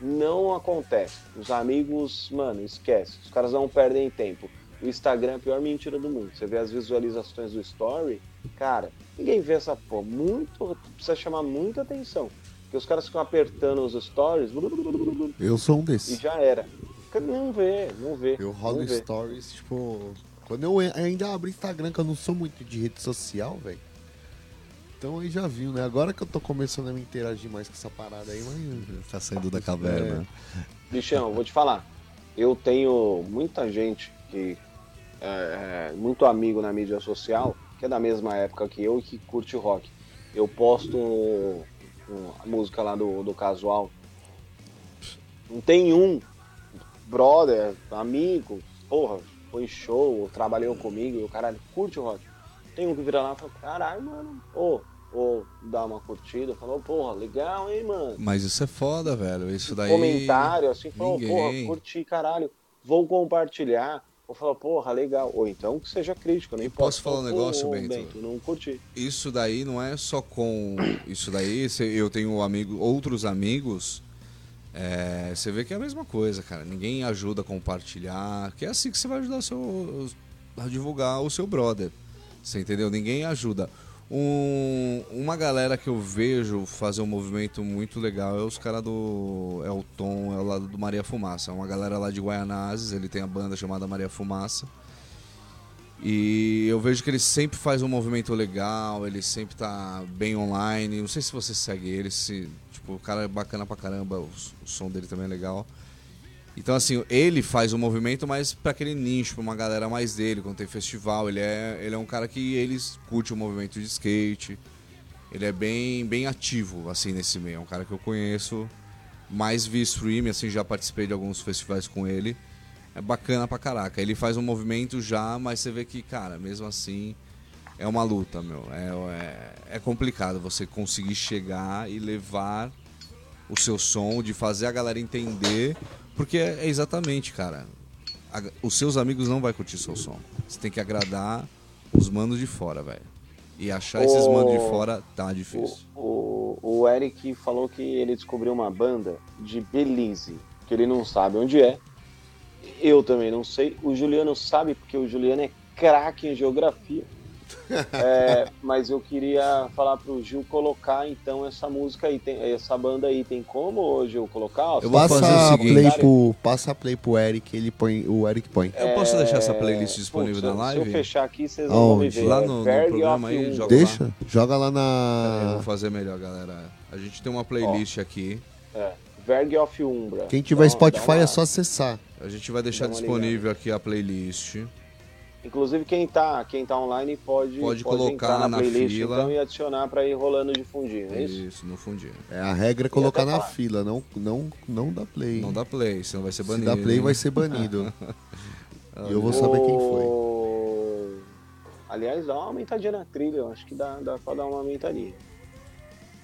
Não acontece. Os amigos, mano, esquece. Os caras não perdem tempo. O Instagram é a pior mentira do mundo. Você vê as visualizações do story, cara, ninguém vê essa porra. Muito, precisa chamar muita atenção. Porque os caras ficam apertando os stories Eu sou um e desses. já era. Não vê, não vê. Eu rolo stories, tipo. Quando eu ainda abro Instagram, que eu não sou muito de rede social, velho. Então aí já viu, né? Agora que eu tô começando a me interagir mais com essa parada aí, mas. Tá saindo da caverna. Bichão, vou te falar. Eu tenho muita gente que. É, é, muito amigo na mídia social, que é da mesma época que eu e que curte rock. Eu posto a música lá do, do casual. Não tem um brother, amigo, porra, foi show, trabalhou comigo, e o caralho, curte o rock. Tem um que vira lá e fala, caralho, mano, ô, ô, dá uma curtida, falou, porra, legal, hein, mano. Mas isso é foda, velho. Isso daí. Comentário, assim, falou, porra, curti, caralho, vou compartilhar. Vou falar, porra, legal. Ou então que seja crítico, nem E posso falar um "Pô, negócio, Bento? Não curti. Isso daí não é só com. [clears throat] Isso daí, eu tenho amigo, outros amigos. é, você vê que é a mesma coisa, cara. Ninguém ajuda a compartilhar. Que é assim que você vai ajudar seu, a divulgar o seu brother. Você entendeu? Ninguém ajuda. Um- uma galera que eu vejo fazer um movimento muito legal é os caras do. É o Tom, é o lado do Maria Fumaça. É uma galera lá de Guaianazes, ele tem a banda chamada Maria Fumaça. E eu vejo que ele sempre faz um movimento legal, ele sempre tá bem online. Não sei se você segue ele, se. Tipo, o cara é bacana pra caramba, o, o som dele também é legal. Então, assim, ele faz um movimento mais pra aquele nicho, pra uma galera mais dele, quando tem festival. Ele é, ele é um cara que ele curte o movimento de skate. Ele é bem, bem ativo, assim, nesse meio. É um cara que eu conheço mais via stream, assim, já participei de alguns festivais com ele. É bacana pra caraca. Ele faz um movimento já, mas você vê que, cara, mesmo assim, é uma luta, meu. É, é, é complicado você conseguir chegar e levar o seu som, de fazer a galera entender. Porque é é exatamente, cara. a- os seus amigos não vai curtir seu som. Você tem que agradar os manos de fora, velho. E achar esses Ô, manos de fora tá difícil. O, o, o Eric falou que ele descobriu uma banda de Belize, que ele não sabe onde é. Eu também não sei. O Juliano sabe, porque o Juliano é craque em geografia. [laughs] É, mas eu queria falar pro Gil colocar então essa música aí, tem, essa banda aí. Tem como, Gil, colocar? Eu vou Passa fazer o seguinte. play pro, passa play pro Eric, ele põe, o Eric põe. Eu posso deixar essa playlist É, disponível putz, na live? Se eu fechar aqui, vocês vão me ver. Lá É no- no Berg programa aí, joga Deixa, joga lá Eu na. vou fazer melhor, galera. A gente tem uma playlist aqui. É, Verg of Umbra. Quem tiver Dá- Spotify é só acessar. A gente vai deixar disponível aqui a playlist. Inclusive quem tá, quem tá online pode, Pode pode colocar entrar na, na playlist fila. então, e adicionar pra ir rolando de fundinho, é isso? Isso, no fundinho. É, a regra é colocar na falar. fila, não, não, não dá play. Não dá play, senão vai ser Se banido. dá play vai ser banido. [laughs] e eu vou saber quem foi. Aliás, dá uma aumentadinha na trilha, eu acho que dá, dá pra dar uma aumentadinha.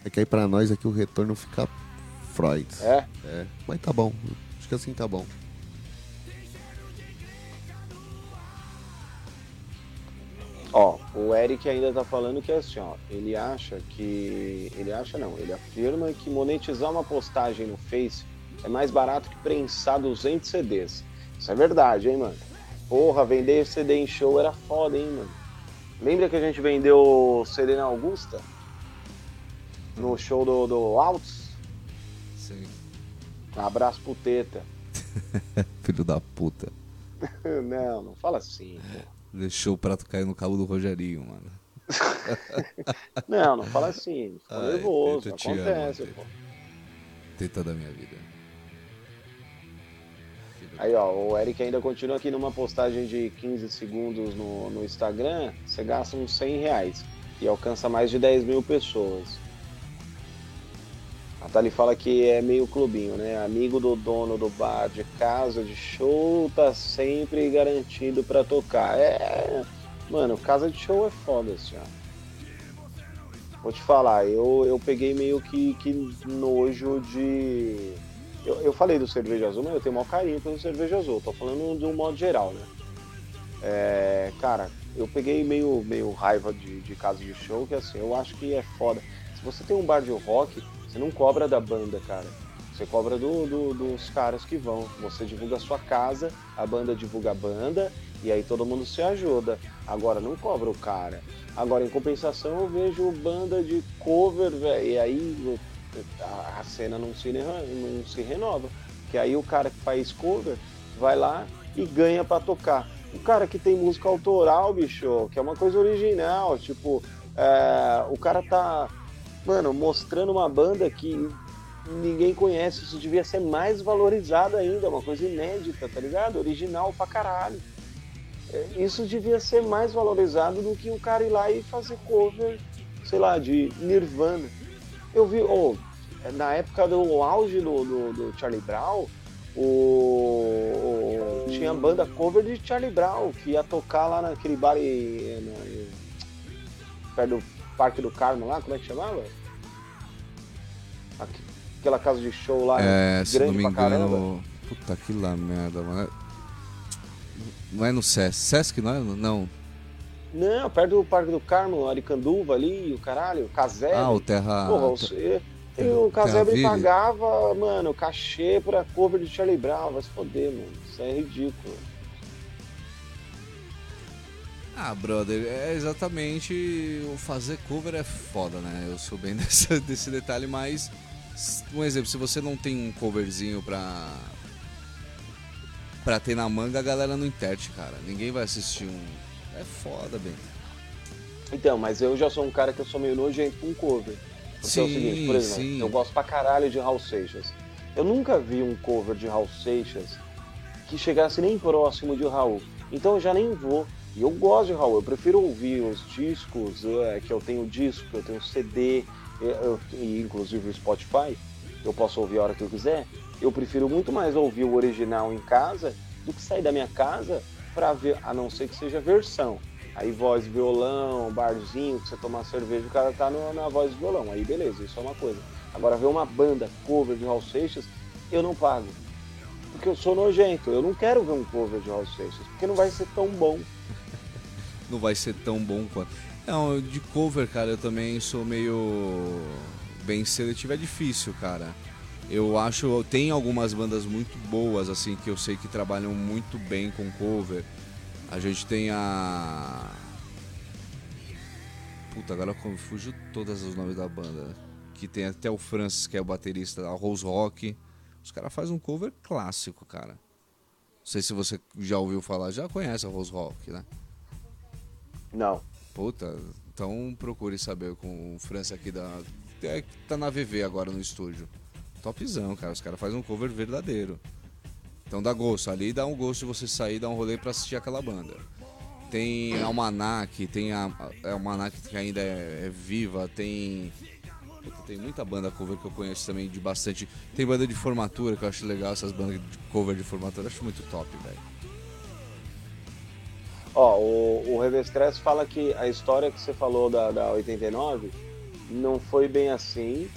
É que aí pra nós aqui o retorno fica Freud. É? É, mas tá bom. Acho que assim tá bom. Ó, o Eric ainda tá falando que é assim, ó, ele acha que. Ele acha não, ele afirma que monetizar uma postagem no Face é mais barato que prensar 200 CDs. Isso é verdade, hein, mano? Porra, vender CD em show era foda, hein, mano? Lembra que a gente vendeu CD na Augusta? No show do, do Altos? Sim. Abraço pro Teta. [laughs] Filho da puta. [laughs] Não, não fala assim, pô. Deixou o prato cair no cabo do Rogerinho, mano. [laughs] Não, não fala assim. Fica Ai, nervoso, amo, acontece, Teta. pô. Teta da minha vida. Aí, ó, o Eric ainda continua aqui numa postagem de 15 segundos no, no Instagram. Você gasta uns 100 reais e alcança mais de 10 mil pessoas. A Thali fala que é meio clubinho, né? Amigo do dono do bar de casa de show tá sempre garantido pra tocar. É, mano, casa de show é foda, ó. Vou te falar, eu, eu peguei meio que, que nojo de. Eu, eu falei do cerveja azul, mas eu tenho maior carinho pelo cerveja azul. Tô falando de um modo geral, né? É, cara, eu peguei meio, meio raiva de, de casa de show, que assim, eu acho que é foda. Se você tem um bar de rock, você não cobra da banda, cara. Você cobra do, do- dos caras que vão. Você divulga a sua casa, a banda divulga a banda, e aí todo mundo se ajuda. Agora, não cobra o cara. Agora, em compensação, eu vejo banda de cover, velho, e aí a, cena não se, ne- não se renova. Que aí o cara que faz cover vai lá e ganha pra tocar. O cara que tem música autoral, bicho, que é uma coisa original, tipo, É, o cara tá, mano, mostrando uma banda que ninguém conhece. Isso devia ser mais valorizado ainda, uma coisa inédita, tá ligado? Original pra caralho. É, isso devia ser mais valorizado do que o cara ir lá e fazer cover, sei lá, de Nirvana. Eu vi, oh, na época do auge do, do, do Charlie Brown, o, o, tinha banda cover de Charlie Brown, que ia tocar lá naquele bar e, perto do Parque do Carmo lá, como é que chamava? Aquela casa de show lá, é, grande se não me engano, caramba. Puta que lá merda, mano. Não é no Sesc? Sesc não é? Não. Não, perto do Parque do Carmo, Aricanduva ali, o caralho, o Casé. Ah, o Terra. Porra, você. E o Casebre pagava, mano, cachê pra cover de Charlie Brown, vai se foder, mano. Isso é ridículo. Ah, brother, é exatamente. O fazer cover é foda, né? Eu sou bem [laughs] desse, desse detalhe, mas. Um exemplo, se você não tem um coverzinho pra. pra ter na manga, a galera não interte, cara. Ninguém vai assistir um. É foda, bem. Então, mas eu já sou um cara que eu sou meio nojento com cover. Porque sim, é o seguinte, por exemplo, sim. eu gosto pra caralho de Raul Seixas. Eu nunca vi um cover de Raul Seixas que chegasse nem próximo de Raul. Então eu já nem vou. E eu gosto de Raul, eu prefiro ouvir os discos, é, que eu tenho disco, eu tenho CD, eu, e inclusive o Spotify, eu posso ouvir a hora que eu quiser. Eu prefiro muito mais ouvir o original em casa do que sair da minha casa para ver, a não ser que seja versão. Aí voz, violão, barzinho, que você tomar cerveja, o cara tá no, na voz e violão. Aí beleza, isso é uma coisa. Agora ver uma banda cover de Raul Seixas, eu não pago. Porque eu sou nojento, eu não quero ver um cover de Raul Seixas, porque não vai ser tão bom. Não vai ser tão bom quanto. Não, de cover, cara, eu também sou meio bem seletivo, é difícil, cara. Eu acho, tem algumas bandas muito boas assim que eu sei que trabalham muito bem com cover. A gente tem a. Puta, agora fugiu todas os nomes da banda. Que tem até o Francis, que é o baterista da Rose Rock. Os caras fazem um cover clássico, cara. Não sei se você já ouviu falar, já conhece a Rose Rock, né? Não. Puta, então procure saber com o Francis aqui da. É, tá na VV agora no estúdio. Topzão, cara. Os caras fazem um cover verdadeiro. Então dá gosto. Ali dá um gosto de você sair, dar um rolê pra assistir aquela banda. Tem Almanac, tem a, a Almanac que ainda é, é viva, tem. Tem muita banda cover que eu conheço também de bastante. Tem banda de formatura que eu acho legal, essas bandas de cover de formatura, eu acho muito top, velho. Ó, o, o Revestress fala que a história que você falou da, da 89 não foi bem assim.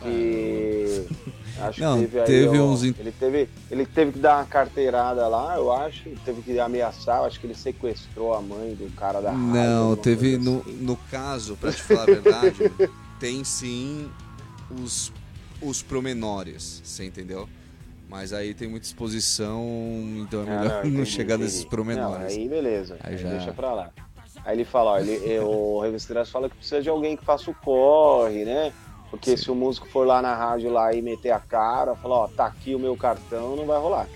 Que. Ah, Acho não, [laughs] que teve, teve aí, uns. ele, teve, ele teve que dar uma carteirada lá, eu acho. Teve que ameaçar. Acho que ele sequestrou a mãe do cara da Não, teve. No, assim. no caso, pra te falar a verdade, [laughs] tem sim os, os promenores, você entendeu? Mas aí tem muita exposição, então é ah, melhor ah, não, [laughs] não chegar entendi. nesses promenores. Não, aí beleza, aí, já... deixa pra lá. [laughs] Aí ele fala, ó, ele, o Revisteiras fala que precisa de alguém que faça o corre, né? Porque Sim. se o músico for lá na rádio lá e meter a cara, falar, ó, tá aqui o meu cartão, não vai rolar.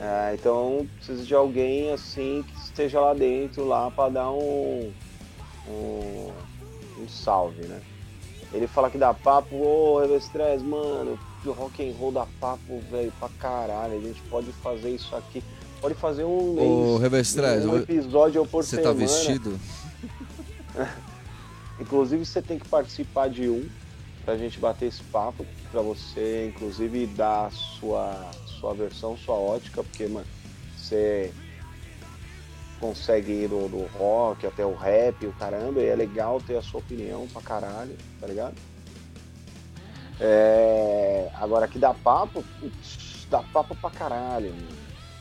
É, então precisa de alguém assim que esteja lá dentro lá para dar um, um, um, salve, né? Ele fala que dá papo, ô oh, mano, o rock and roll dá papo, velho, pra caralho. A gente pode fazer isso aqui. Pode fazer um, Ô, mês, um episódio por você semana. Você tá vestido? [laughs] Inclusive você tem que participar de um pra gente bater esse papo, pra você inclusive dar a sua, sua versão, sua ótica, porque, mano, você consegue ir do, do, rock até o rap, o caramba, e é legal ter a sua opinião pra caralho, tá ligado? É, agora que dá papo, putz, dá papo pra caralho,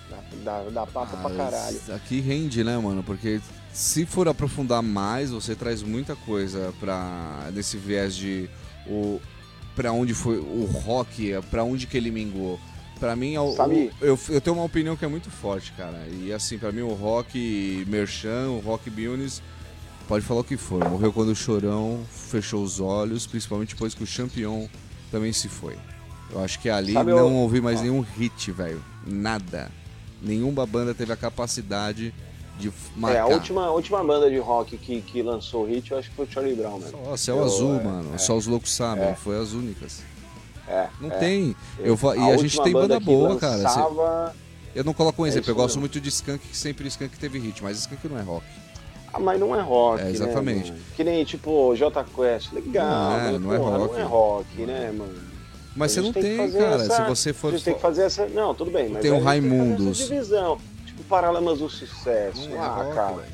dá, dá, dá, papo ah, pra caralho. Aqui rende, né, mano? Porque se for aprofundar mais, você traz muita coisa pra, nesse viés de o para onde foi o rock, para onde que ele minguou. Para mim, o, o, eu, eu tenho uma opinião que é muito forte, cara. E assim, para mim o rock Merchan, o rock Business, pode falar o que for. Morreu quando o Chorão fechou os olhos, principalmente depois que o Champion também se foi. Eu acho que ali Sabe, não eu... ouvi mais nenhum hit, velho. Nada. Nenhuma banda teve a capacidade de É, marcar. a última, a última banda de rock que, que lançou o hit, eu acho que foi o Charlie Brown, mano. Só Céu Eu, Azul, é, mano. Só os loucos sabem. Foi as únicas. É, Não é. tem. Eu, fa- e a, gente tem banda que boa, cara. Cê- lançava- Eu não coloco um É exemplo. eu gosto muito de Skunk, que sempre Skunk teve hit, mas Skunk não é rock. Ah, mas não é rock, É, né, exatamente. mano? que nem, tipo, J Quest. Legal, Não é, mas, não é porra, rock. não é rock, né, mano? Mas você não tem tem, cara. essa- Se você for. A gente tem que fazer essa... Não, tudo bem, mas Tem o tem Raimundos. essa divisão. Tipo, Paralamas do Sucesso. Não é ah, rock, cara. velho.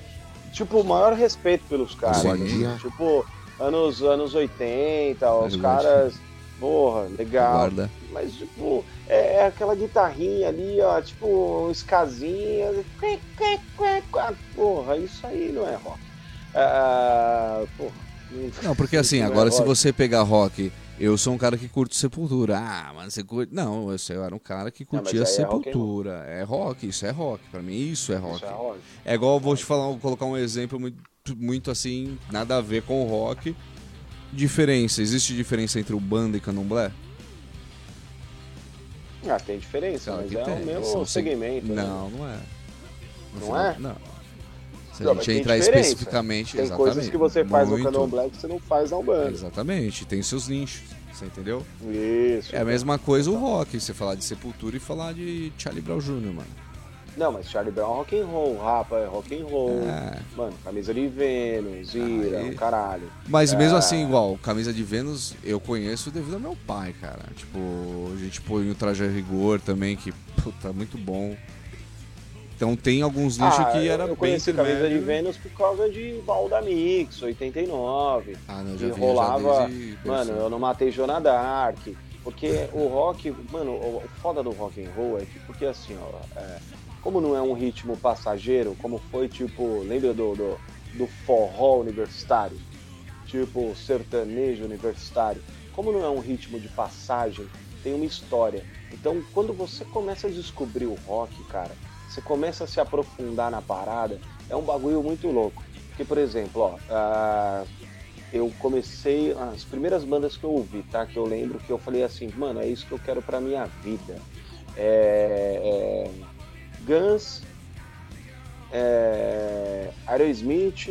Tipo, o maior respeito pelos caras. Né? Tipo, anos, anos 80, os caras... Porra, legal. Guarda. Mas, tipo, é, é aquela guitarrinha ali, ó, tipo, um escasinha. Porra, isso aí não é rock. Ah, porra. Não, porque assim, não é agora se rock. você pegar rock, eu sou um cara que curte Sepultura. Ah, mas você curte. Não, eu sei, eu era um cara que Não, curtia aí é rock Sepultura. É rock, isso é rock. Pra mim, isso é rock. Isso é rock. É igual eu vou te falar, vou colocar um exemplo muito, muito assim, nada a ver com rock. Diferença, existe diferença entre o banda e candomblé? Ah, tem diferença, Claro mas é tem. o mesmo São seg- segmento. né? Não, não é. Não é? Não. Se Não, a gente entrar diferença. especificamente, Tem exatamente. coisas que você faz muito. no candomblé que você não faz na Umbanda. Exatamente, tem seus nichos, você entendeu? Isso. É a mesma coisa o rock, você falar de Sepultura e falar de Charlie Brown Jr., mano. Não, mas Charlie Brown é rock and roll, Rapa é rock and roll. É. Mano, camisa de Vênus, Ira, um caralho. Mas mesmo É. assim, igual, camisa de Vênus eu conheço devido ao meu pai, cara. Tipo, a gente põe o traje a rigor também, que, puta, muito bom. Então tem alguns nichos Ah, que era eu bem conheci camisa de. Vênus por causa de Valda Mix, 89. Ah, não, já E vi, já rolava. desde Mano, eu não matei Joana Dark. Porque o rock, mano, o o foda do rock and roll é que, porque assim, ó, é, como não é um ritmo passageiro, como foi tipo, lembra do, do, do forró universitário? Tipo, sertanejo universitário. Como não é um ritmo de passagem, tem uma história. Então, quando você começa a descobrir o rock, cara, você começa a se aprofundar na parada, é um bagulho muito louco. Porque, por exemplo, ó, ah, eu comecei as primeiras bandas que eu ouvi, tá? Que eu lembro que eu falei assim, mano, é isso que eu quero pra minha vida. É, é, Guns, é, Aerosmith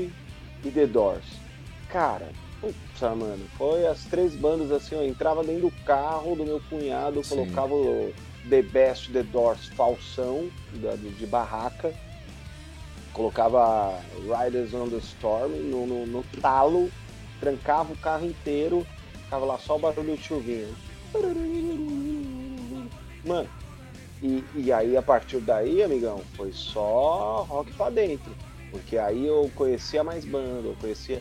e The Doors. Cara, puta, mano, foi as três bandas assim, eu entrava dentro do carro do meu cunhado, Sim. colocava o The Best The Doors falsão da- de barraca, colocava Riders on the Storm no, no, no talo, trancava o carro inteiro, ficava lá só o barulho de chuvinha. Mano, e, e aí a partir daí, amigão, foi só rock pra dentro. Porque aí eu conhecia mais banda, eu conhecia,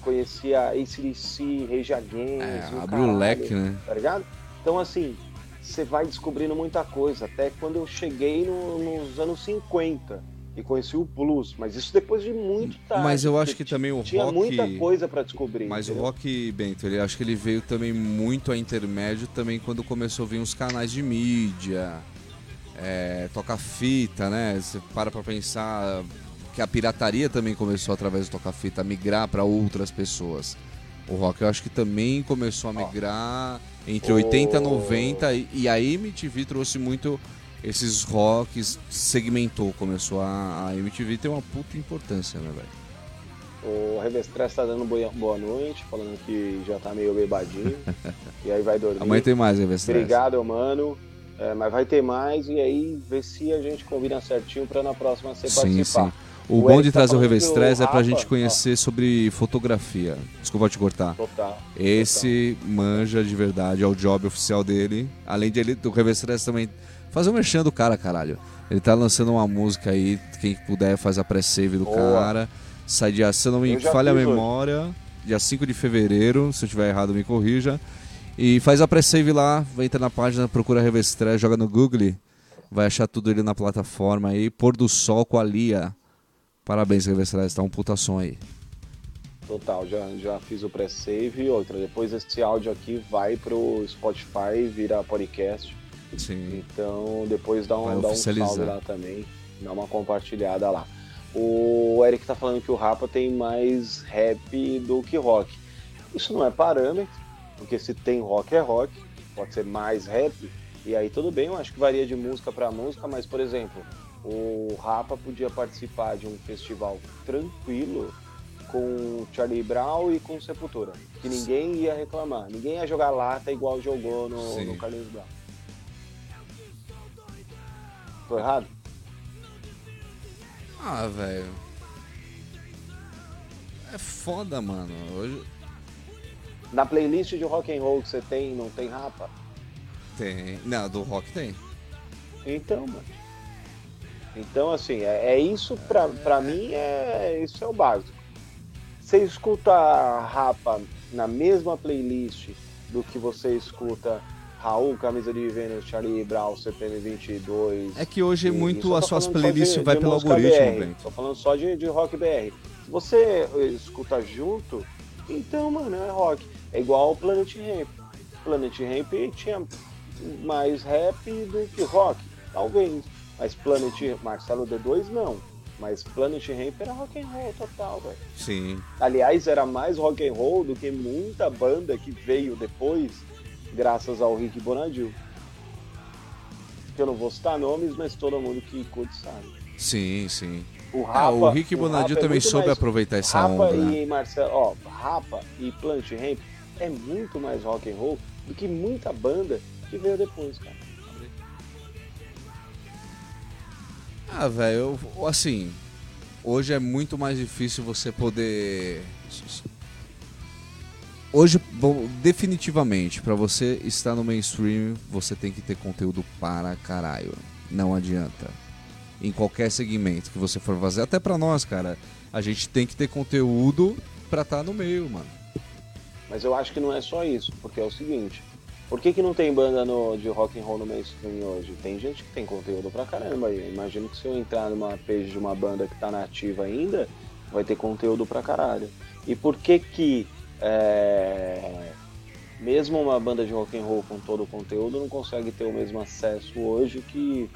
conhecia ACDC, Rage Against, É, caralho, o leque, né? Tá ligado? Então assim, você vai descobrindo muita coisa. Até quando eu cheguei no- nos anos 50 e conheci o blues, mas isso depois de muito tarde. Mas eu acho que também o tinha rock- muita coisa pra descobrir. Mas o entendeu? rock, Bento, ele acho que ele veio também muito a intermédio também quando começou a vir os canais de mídia, é, toca fita, né? Você para pra pensar que a pirataria também começou através do toca fita a migrar para outras pessoas. O rock eu acho que também começou a migrar entre o- 80 e 90 e, e a MTV trouxe muito esses rocks, segmentou, começou a, a MTV ter uma puta importância, né, velho? O Revestress tá dando boa noite, falando que já tá meio bebadinho. [laughs] e aí vai dormir. Amanhã tem mais, Revestress. Obrigado, mano. É, mas vai ter mais e aí vê se a gente combina certinho pra na próxima você Sim, participar. sim. O, O bom Eric de tá trazer o falando que Revestress o é pra gente conhecer sobre fotografia. Desculpa te cortar. Total. Esse manja de verdade, é o job oficial dele. Além de ele, do Revestress também. Fazer o merchan do cara, caralho. Ele tá lançando uma música aí, quem puder faz a pré-save do Boa. cara. Sai dia, se eu não me Eu falha a fiz hoje. memória, dia 5 de fevereiro, se eu tiver errado me corrija. E faz a pré-save lá, vai entrar na página, procura Revestress, joga no Google, vai achar tudo ele na plataforma aí. Pôr do Sol com a Lia. Parabéns, Revestress, tá um puta som aí. Total, já, já fiz o pré-save e outra. Depois esse áudio aqui vai pro Spotify, vira podcast. Sim. Então depois dá um, dá um salve lá também, dá uma compartilhada lá. O Eric tá falando que o Rapa tem mais rap do que rock. Isso não é parâmetro, porque se tem rock é rock, pode ser mais rap, e aí tudo bem, eu acho que varia de música para música, mas por exemplo, o Rapa podia participar de um festival tranquilo com Charlie Brown e com Sepultura. Que ninguém ia reclamar. Ninguém ia jogar lata igual jogou no, Sim. no Carlinhos Brown. Tô errado? Ah, velho. É foda, mano. Hoje Na playlist de rock and roll que você tem, não tem Rapa? tem. Não, do rock tem. Então, mano. Então, assim, é, é isso pra, pra mim, é isso é o básico. Você escuta Rapa na mesma playlist do que você escuta Raul, Camisa de Vênus, Charlie Brown, CPM 22. É que hoje E- muito as suas playlists vai de pelo algoritmo. Bento. Tô falando só de, de rock BR. Se você escuta junto, então, mano, é rock. É igual o Planet Ramp. Planet Ramp tinha mais rap do que rock, talvez. Mas Planet Marcelo D2 não. Mas Planet Ramp era rock and roll total, velho. Sim. Aliás, era mais rock and roll do que muita banda que veio depois, graças ao Rick Bonadil. Eu não vou citar nomes, mas todo mundo que curte sabe. Sim, sim. O Ah, Rapa, o Rick o Bonadio Rapa é também muito soube mais- aproveitar essa Rapa onda. né? e Marcelo, ó, Rapa e Planet Ramp é muito mais rock and roll do que muita banda que veio depois, cara. Ah, velho, assim, hoje é muito mais difícil você poder. Hoje, bom, definitivamente, pra você estar no mainstream, você tem que ter conteúdo para caralho. Não adianta. Em qualquer segmento que você for fazer, até pra nós, cara, a gente tem que ter conteúdo pra estar no meio, mano. Mas eu acho que não é só isso, porque é o seguinte. Por que, que não tem banda no- de rock and roll no mainstream hoje? Tem gente que tem conteúdo pra caramba. Eu imagino que se eu entrar numa page de uma banda que tá nativa ainda, vai ter conteúdo pra caralho. E por que que é, mesmo uma banda de rock and roll com todo o conteúdo não consegue ter o mesmo acesso hoje que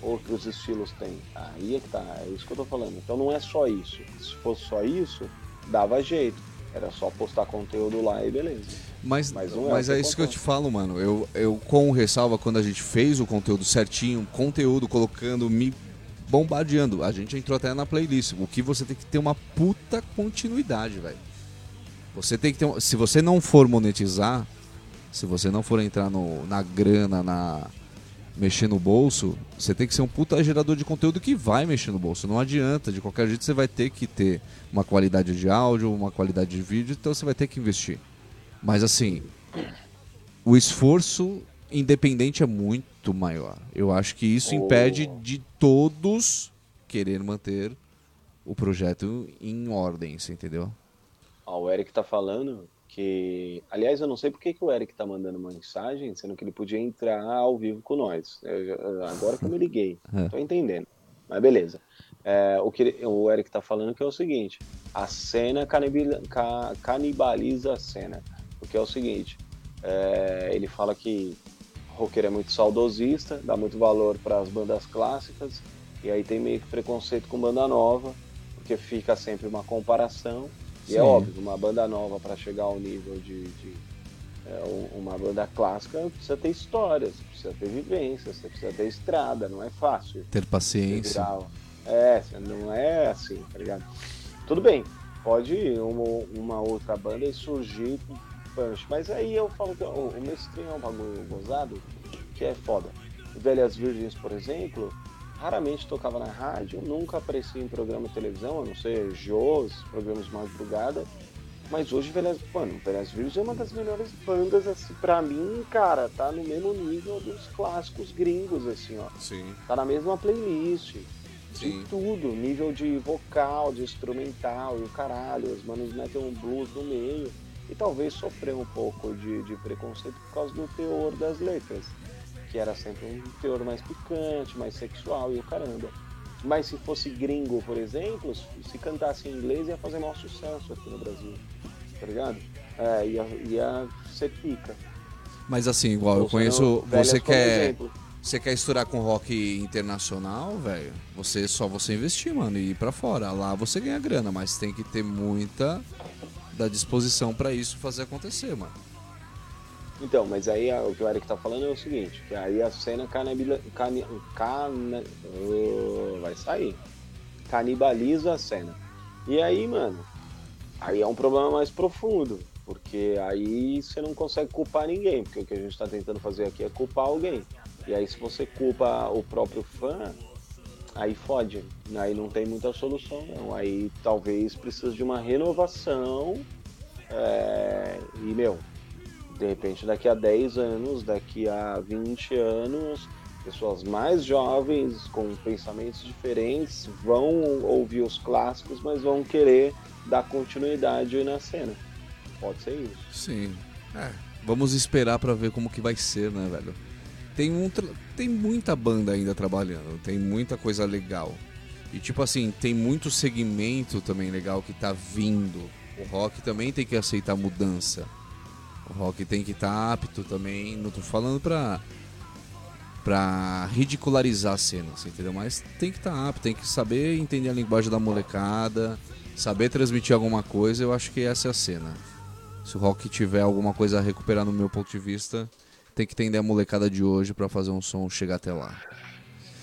outros estilos têm? Aí é que tá, é isso que eu tô falando. Então não é só isso. Se fosse só isso, dava jeito. Era só postar conteúdo lá e beleza. Mas, Mas é mas é, isso que eu te falo, mano. Eu, eu com ressalva quando a gente fez o conteúdo certinho, conteúdo colocando, me bombardeando. A gente entrou até na playlist. O que você tem que ter uma puta continuidade, velho. Você tem que ter. um- Se você não for monetizar, se você não for entrar no, na grana, na mexer no bolso, você tem que ser um puta gerador de conteúdo que vai mexer no bolso. Não adianta, de qualquer jeito você vai ter que ter uma qualidade de áudio, uma qualidade de vídeo, então você vai ter que investir. Mas assim, o esforço independente é muito maior. Eu acho que isso Oh. impede de todos querer manter o projeto em ordem, você entendeu? Ó, o Eric tá falando que. Aliás, eu não sei por que, que o Eric tá mandando uma mensagem, sendo que ele podia entrar ao vivo com nós. Eu agora que eu me liguei. [laughs] É. Tô entendendo. Mas beleza. É, o que o Eric tá falando que é o seguinte: a cena canibila- ca- canibaliza a cena. Porque é o seguinte: é, ele fala que roqueiro é muito saudosista, dá muito valor para as bandas clássicas, e aí tem meio que preconceito com banda nova, porque fica sempre uma comparação. E é Sim. óbvio, uma banda nova para chegar ao nível de, de, é, um- uma banda clássica precisa ter histórias, precisa ter vivências, você precisa ter estrada, não é fácil. Ter paciência. É, não é assim, tá ligado? Tudo bem, pode uma, uma outra banda e surgir com punch, mas aí eu falo que o, o mainstream é um bagulho gozado, que é foda. Velhas Virgens, por exemplo, raramente tocava na rádio, nunca aparecia em programa de televisão, a não ser Jôs, programas de madrugada. Mas hoje, Velhas, mano, Velhas Virgens é uma das melhores bandas, assim, pra mim, cara, tá no mesmo nível dos clássicos gringos, assim, ó. Sim. Tá na mesma playlist. Sim. De tudo, nível de vocal, de instrumental e o caralho. Os manos metem um blues no meio. E talvez sofreu um pouco de, de preconceito por causa do teor das letras. Que era sempre um teor mais picante, mais sexual e o caramba. Mas se fosse gringo, por exemplo, se- se cantasse em inglês ia fazer maior sucesso aqui no Brasil. Tá ligado? É, ia, ia ser pica. Mas assim, igual eu conheço, você quer, você quer estourar com rock internacional, velho? Você só você investir, mano, e ir pra fora. Lá você ganha grana, mas tem que ter muita da disposição pra isso fazer acontecer, mano. Então, mas aí o que o Eric tá falando é o seguinte, que aí a cena canibila, cani, cana, vai sair. Canibaliza a cena. E aí, mano, aí é um problema mais profundo, porque aí você não consegue culpar ninguém, porque o que a gente tá tentando fazer aqui é culpar alguém. E aí se você culpa o próprio fã, aí fode. Aí não tem muita solução, não. Aí talvez precise de uma renovação. é, E, meu, de repente daqui a 10 anos, daqui a 20 anos, pessoas mais jovens, com pensamentos diferentes, vão ouvir os clássicos, mas vão querer dar continuidade na cena. Pode ser isso. Sim. É. Vamos esperar pra ver como que vai ser, né, velho? Tem, um tra- tem muita banda ainda trabalhando, tem muita coisa legal. E tipo assim, tem muito segmento também legal que tá vindo. O rock também tem que aceitar mudança. O rock tem que estar apto também. Não tô falando pra, pra ridicularizar a cena, você entendeu? Mas tem que estar apto, tem que saber entender a linguagem da molecada, saber transmitir alguma coisa. Eu acho que essa é a cena. Se o rock tiver alguma coisa a recuperar no meu ponto de vista, tem que entender a molecada de hoje pra fazer um som chegar até lá.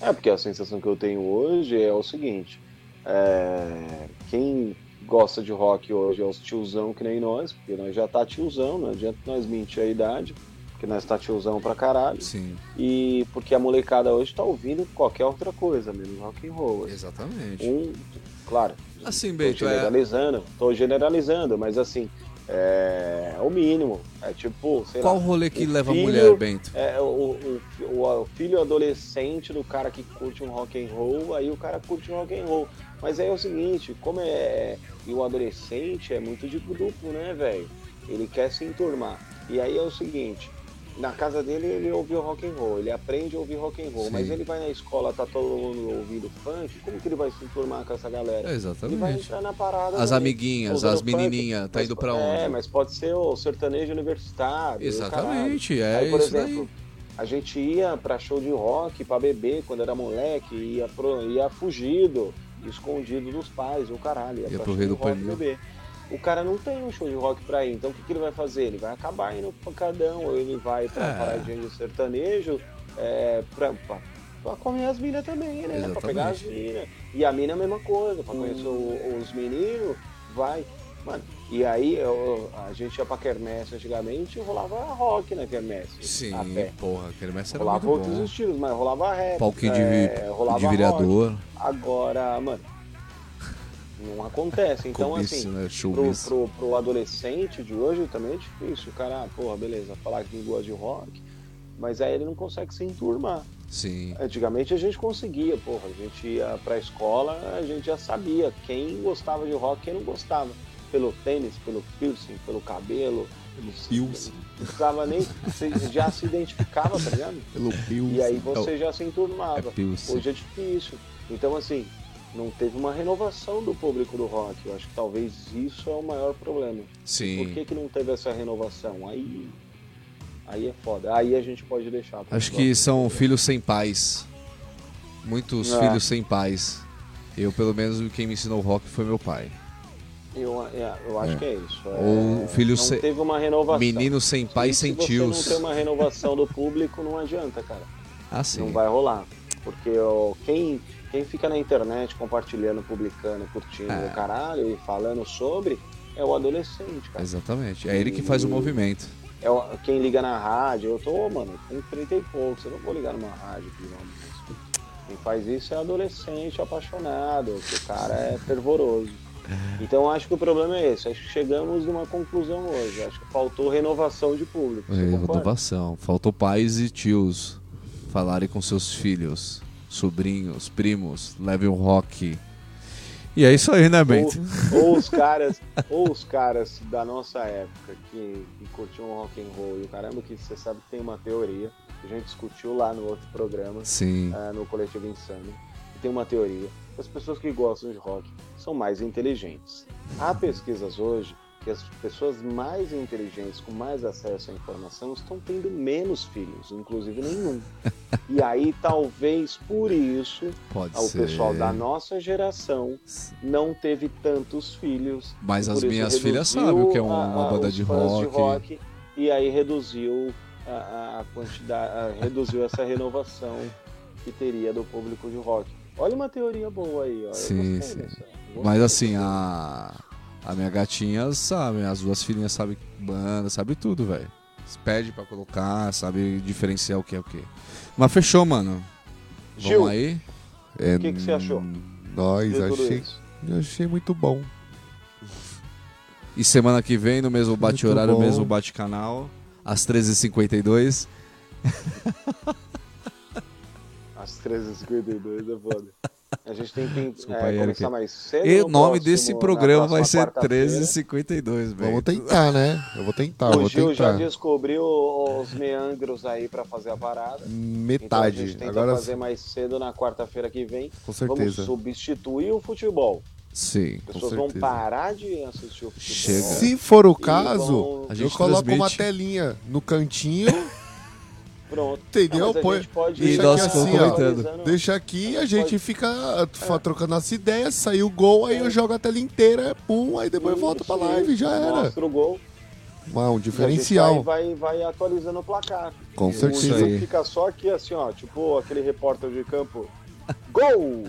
É, porque a sensação que eu tenho hoje é o seguinte: é, quem gosta de rock hoje é os tiozão que nem nós, porque nós já tá tiozão, não adianta nós mentir a idade, porque nós tá tiozão pra caralho. Sim, E porque a molecada hoje tá ouvindo qualquer outra coisa, menos rock and roll. assim. exatamente. Um, claro, Assim, tô Bento, é, generalizando, tô generalizando, mas assim, é, é o mínimo. É tipo, sei qual lá. rolê que leva a filho- mulher, Bento? É o, o- o filho adolescente do cara que curte um rock and roll, aí o cara curte um rock and roll. Mas aí é o seguinte, como é. E o adolescente é muito de grupo, né, velho? Ele quer se enturmar. E aí é o seguinte, na casa dele ele ouve o rock and roll, ele aprende a ouvir rock and roll, Sim. mas ele vai na escola, tá todo mundo ouvindo funk, como que ele vai se enturmar com essa galera? É, Ele vai exatamente. entrar na parada. As amiguinhas, as menininhas, tá mas- indo pra É, onde? mas pode ser o sertanejo universitário. Exatamente, é Aí, por isso exemplo, daí. a gente ia pra show de rock, pra beber quando era moleque, ia, pro, ia fugido, escondido dos pais, o caralho, ia, Ia pro Rei do beber. O cara não tem um show de rock pra ir, então o que, que ele vai fazer? Ele vai acabar indo pro pancadão, ou ele vai pra É. paradinha de sertanejo, é, pra, pra, pra comer as minas também, né? Pra pegar as Exatamente. minas. E a mina é a mesma coisa, pra conhecer Hum. os meninos, vai. Mano, e aí eu- a gente ia pra quermesse antigamente e rolava rock na quermesse. Sim, a pé. porra, aquele mestre era Rolava muito outros bom. estilos, mas rolava rap. Palquinho de, é, rolava de rock. vereador, Agora, mano, não acontece. Então, cobice, assim, né? pro, pro, pro adolescente de hoje também é difícil. O cara, porra, beleza, falar que gosta de rock, mas aí ele não consegue se enturmar. Sim, Antigamente a gente conseguia, porra, a gente ia pra escola, a gente já sabia quem gostava de rock e quem não gostava. Pelo tênis, pelo piercing, pelo cabelo. Pilsen. Não precisava nem. Você já se identificava, tá ligado? Pelo Pilsen. E aí você já se enturmava. é. Hoje é difícil. Então, assim, não teve uma renovação do público do rock. Eu acho que talvez isso é o maior problema. sim. Por que, que não teve essa renovação? Aí. Aí é foda. Aí a gente pode deixar. Acho que são filhos sem pais. Muitos É. filhos sem pais. Eu, pelo menos, quem me ensinou rock foi meu pai. Eu, é, eu acho É. que é isso. É, filho se- teve uma renovação. Menino sem pai, E sem se tios. você não tem uma renovação do público, não adianta, cara. Ah, sim. Não vai rolar. Porque quem, quem fica na internet compartilhando, publicando, curtindo É. o caralho e falando sobre é o adolescente, cara. Exatamente. É ele que faz o movimento. É o- quem liga na rádio. Eu tô, mano, com 30 e poucos. Eu não vou ligar numa rádio não. Quem faz isso é adolescente apaixonado, que o cara é fervoroso. Então eu acho que o problema é esse. Acho que chegamos numa conclusão hoje. Acho que faltou renovação de público. Renovação. Faltou pais e tios falarem com seus filhos, sobrinhos, primos, levem o rock. E é isso aí, né, Bento? Ou, ou os [laughs] caras, ou os caras da nossa época que, que curtiam rock and roll e o caramba que você sabe que tem uma teoria que a gente discutiu lá no outro programa, Sim. ah, no Coletivo Insano, tem uma teoria. As pessoas que gostam de rock são mais inteligentes. Há pesquisas hoje que as pessoas mais inteligentes, com mais acesso à informação, estão tendo menos filhos, inclusive nenhum. [laughs] E aí, talvez por isso, Pode o pessoal da nossa geração não teve tantos filhos. Mas as minhas filhas sabem o que é uma banda de fãs rock. e aí reduziu a, a quantidade, a- reduziu essa renovação que teria do público de rock. Olha uma teoria boa aí, ó. Sim, sim. Mas assim, a. A minha gatinha sabe, as duas filhinhas sabem banda, sabe tudo, velho. Pede pra colocar, sabe diferenciar o que é o que. Mas fechou, mano. Gil, Vamos aí? É, o que, que você achou Nós, achei, achei muito bom. E semana que vem, no mesmo bate-horário, mesmo bate-canal, às 13h52. [laughs] Às 13h52 é foda. A gente tem que Desculpa é, aí, começar Eric. mais cedo. E o nome desse programa vai ser quarta-feira. 13h52, velho. Vamos tentar, né? Eu vou tentar, eu O vou Gil já tentar. descobriu os meandros aí pra fazer a parada. Então a Metade. gente tenta Agora, fazer mais cedo na quarta-feira que vem. com Vamos certeza. substituir o futebol. Sim. As pessoas vão parar de assistir o futebol. Chega. Se for o caso, vão- A eu gente coloco transmite. uma telinha no cantinho, Pronto. entendeu? Não, a Põe- pode deixa nós aqui ficamos assim, ó. comentando. Deixa aqui, a gente Pode- fica fa- trocando essa ideia, saiu o gol, aí eu jogo a tela inteira, pum, aí depois eu volto pra live, já era. Mostra o gol. Uau, um E a diferencial. gente vai, vai, vai atualizando o placar. Com O certeza. Gil fica só aqui assim, ó. Tipo aquele repórter de campo. Gol!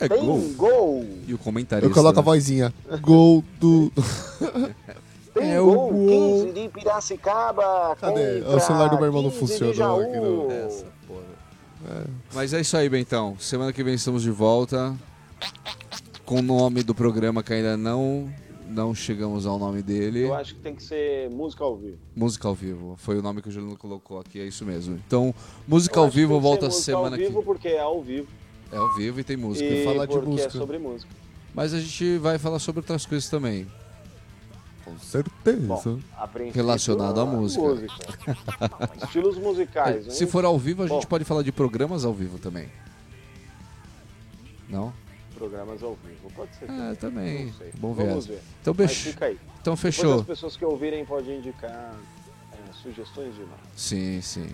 É Tem gol. gol! E o comentarista. Eu coloco a né? vozinha. Gol do. [laughs] Tem É o gol! gol. 15 de Piracicaba! Cadê? contra O celular do meu irmão não 15 de funcionou Jaú. aqui, não. Essa porra. Mas é isso aí, Bentão. Semana que vem estamos de volta. Com o nome do programa que ainda não, não chegamos ao nome dele. Eu acho que tem que ser música ao vivo. Música ao vivo. Foi o nome que o Juliano colocou aqui, é isso mesmo. Então, música Eu ao que vivo que volta música semana ao vivo que porque é ao vivo. É ao vivo e tem música. E falar de porque música. é sobre música. Mas a gente vai falar sobre outras coisas também. Com certeza. Bom, Relacionado à a música. Estilos musicais. Se hein? for ao vivo, a gente Bom. pode falar de programas ao vivo também. Não? Programas ao vivo. Pode ser. É, também. Bom Vamos viés. ver. Então, aí. então Depois fechou. as pessoas que ouvirem podem indicar é, sugestões de nome. Sim, sim.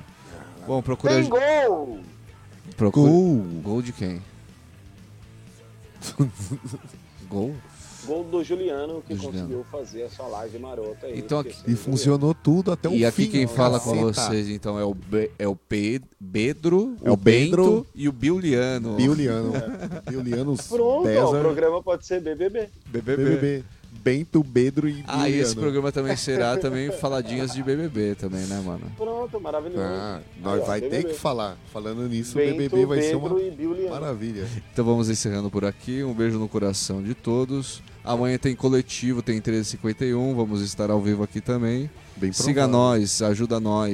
Bom, procura. Tem gol! procura... Gol. Gol de quem? [laughs] Gol? Gol do Juliano que Do Juliano. conseguiu fazer essa live marota aí. Então, esquecendo E funcionou tudo até o e fim. aqui quem fala com vocês, então, é o, Be... é o Pe... Bedro, É o o Bento Pedro. e o Biuliano. Biuliano. [laughs] Biuliano [laughs] Pronto, ó, o programa pode ser BBB. BBB. Bento, Bedro e Ah, e esse programa também será [laughs] também faladinhas de BBB também, né, mano? Pronto, maravilhoso. Ah, Aí, nós ó, vai ter BBB. que falar. Falando nisso, o Bento, BBB vai ser Pedro uma e Biuliano. maravilha. Então vamos encerrando por aqui. Um beijo no coração de todos. Amanhã tem coletivo, tem 13h51. Vamos estar ao vivo aqui também. Bem Siga nós, ajuda nós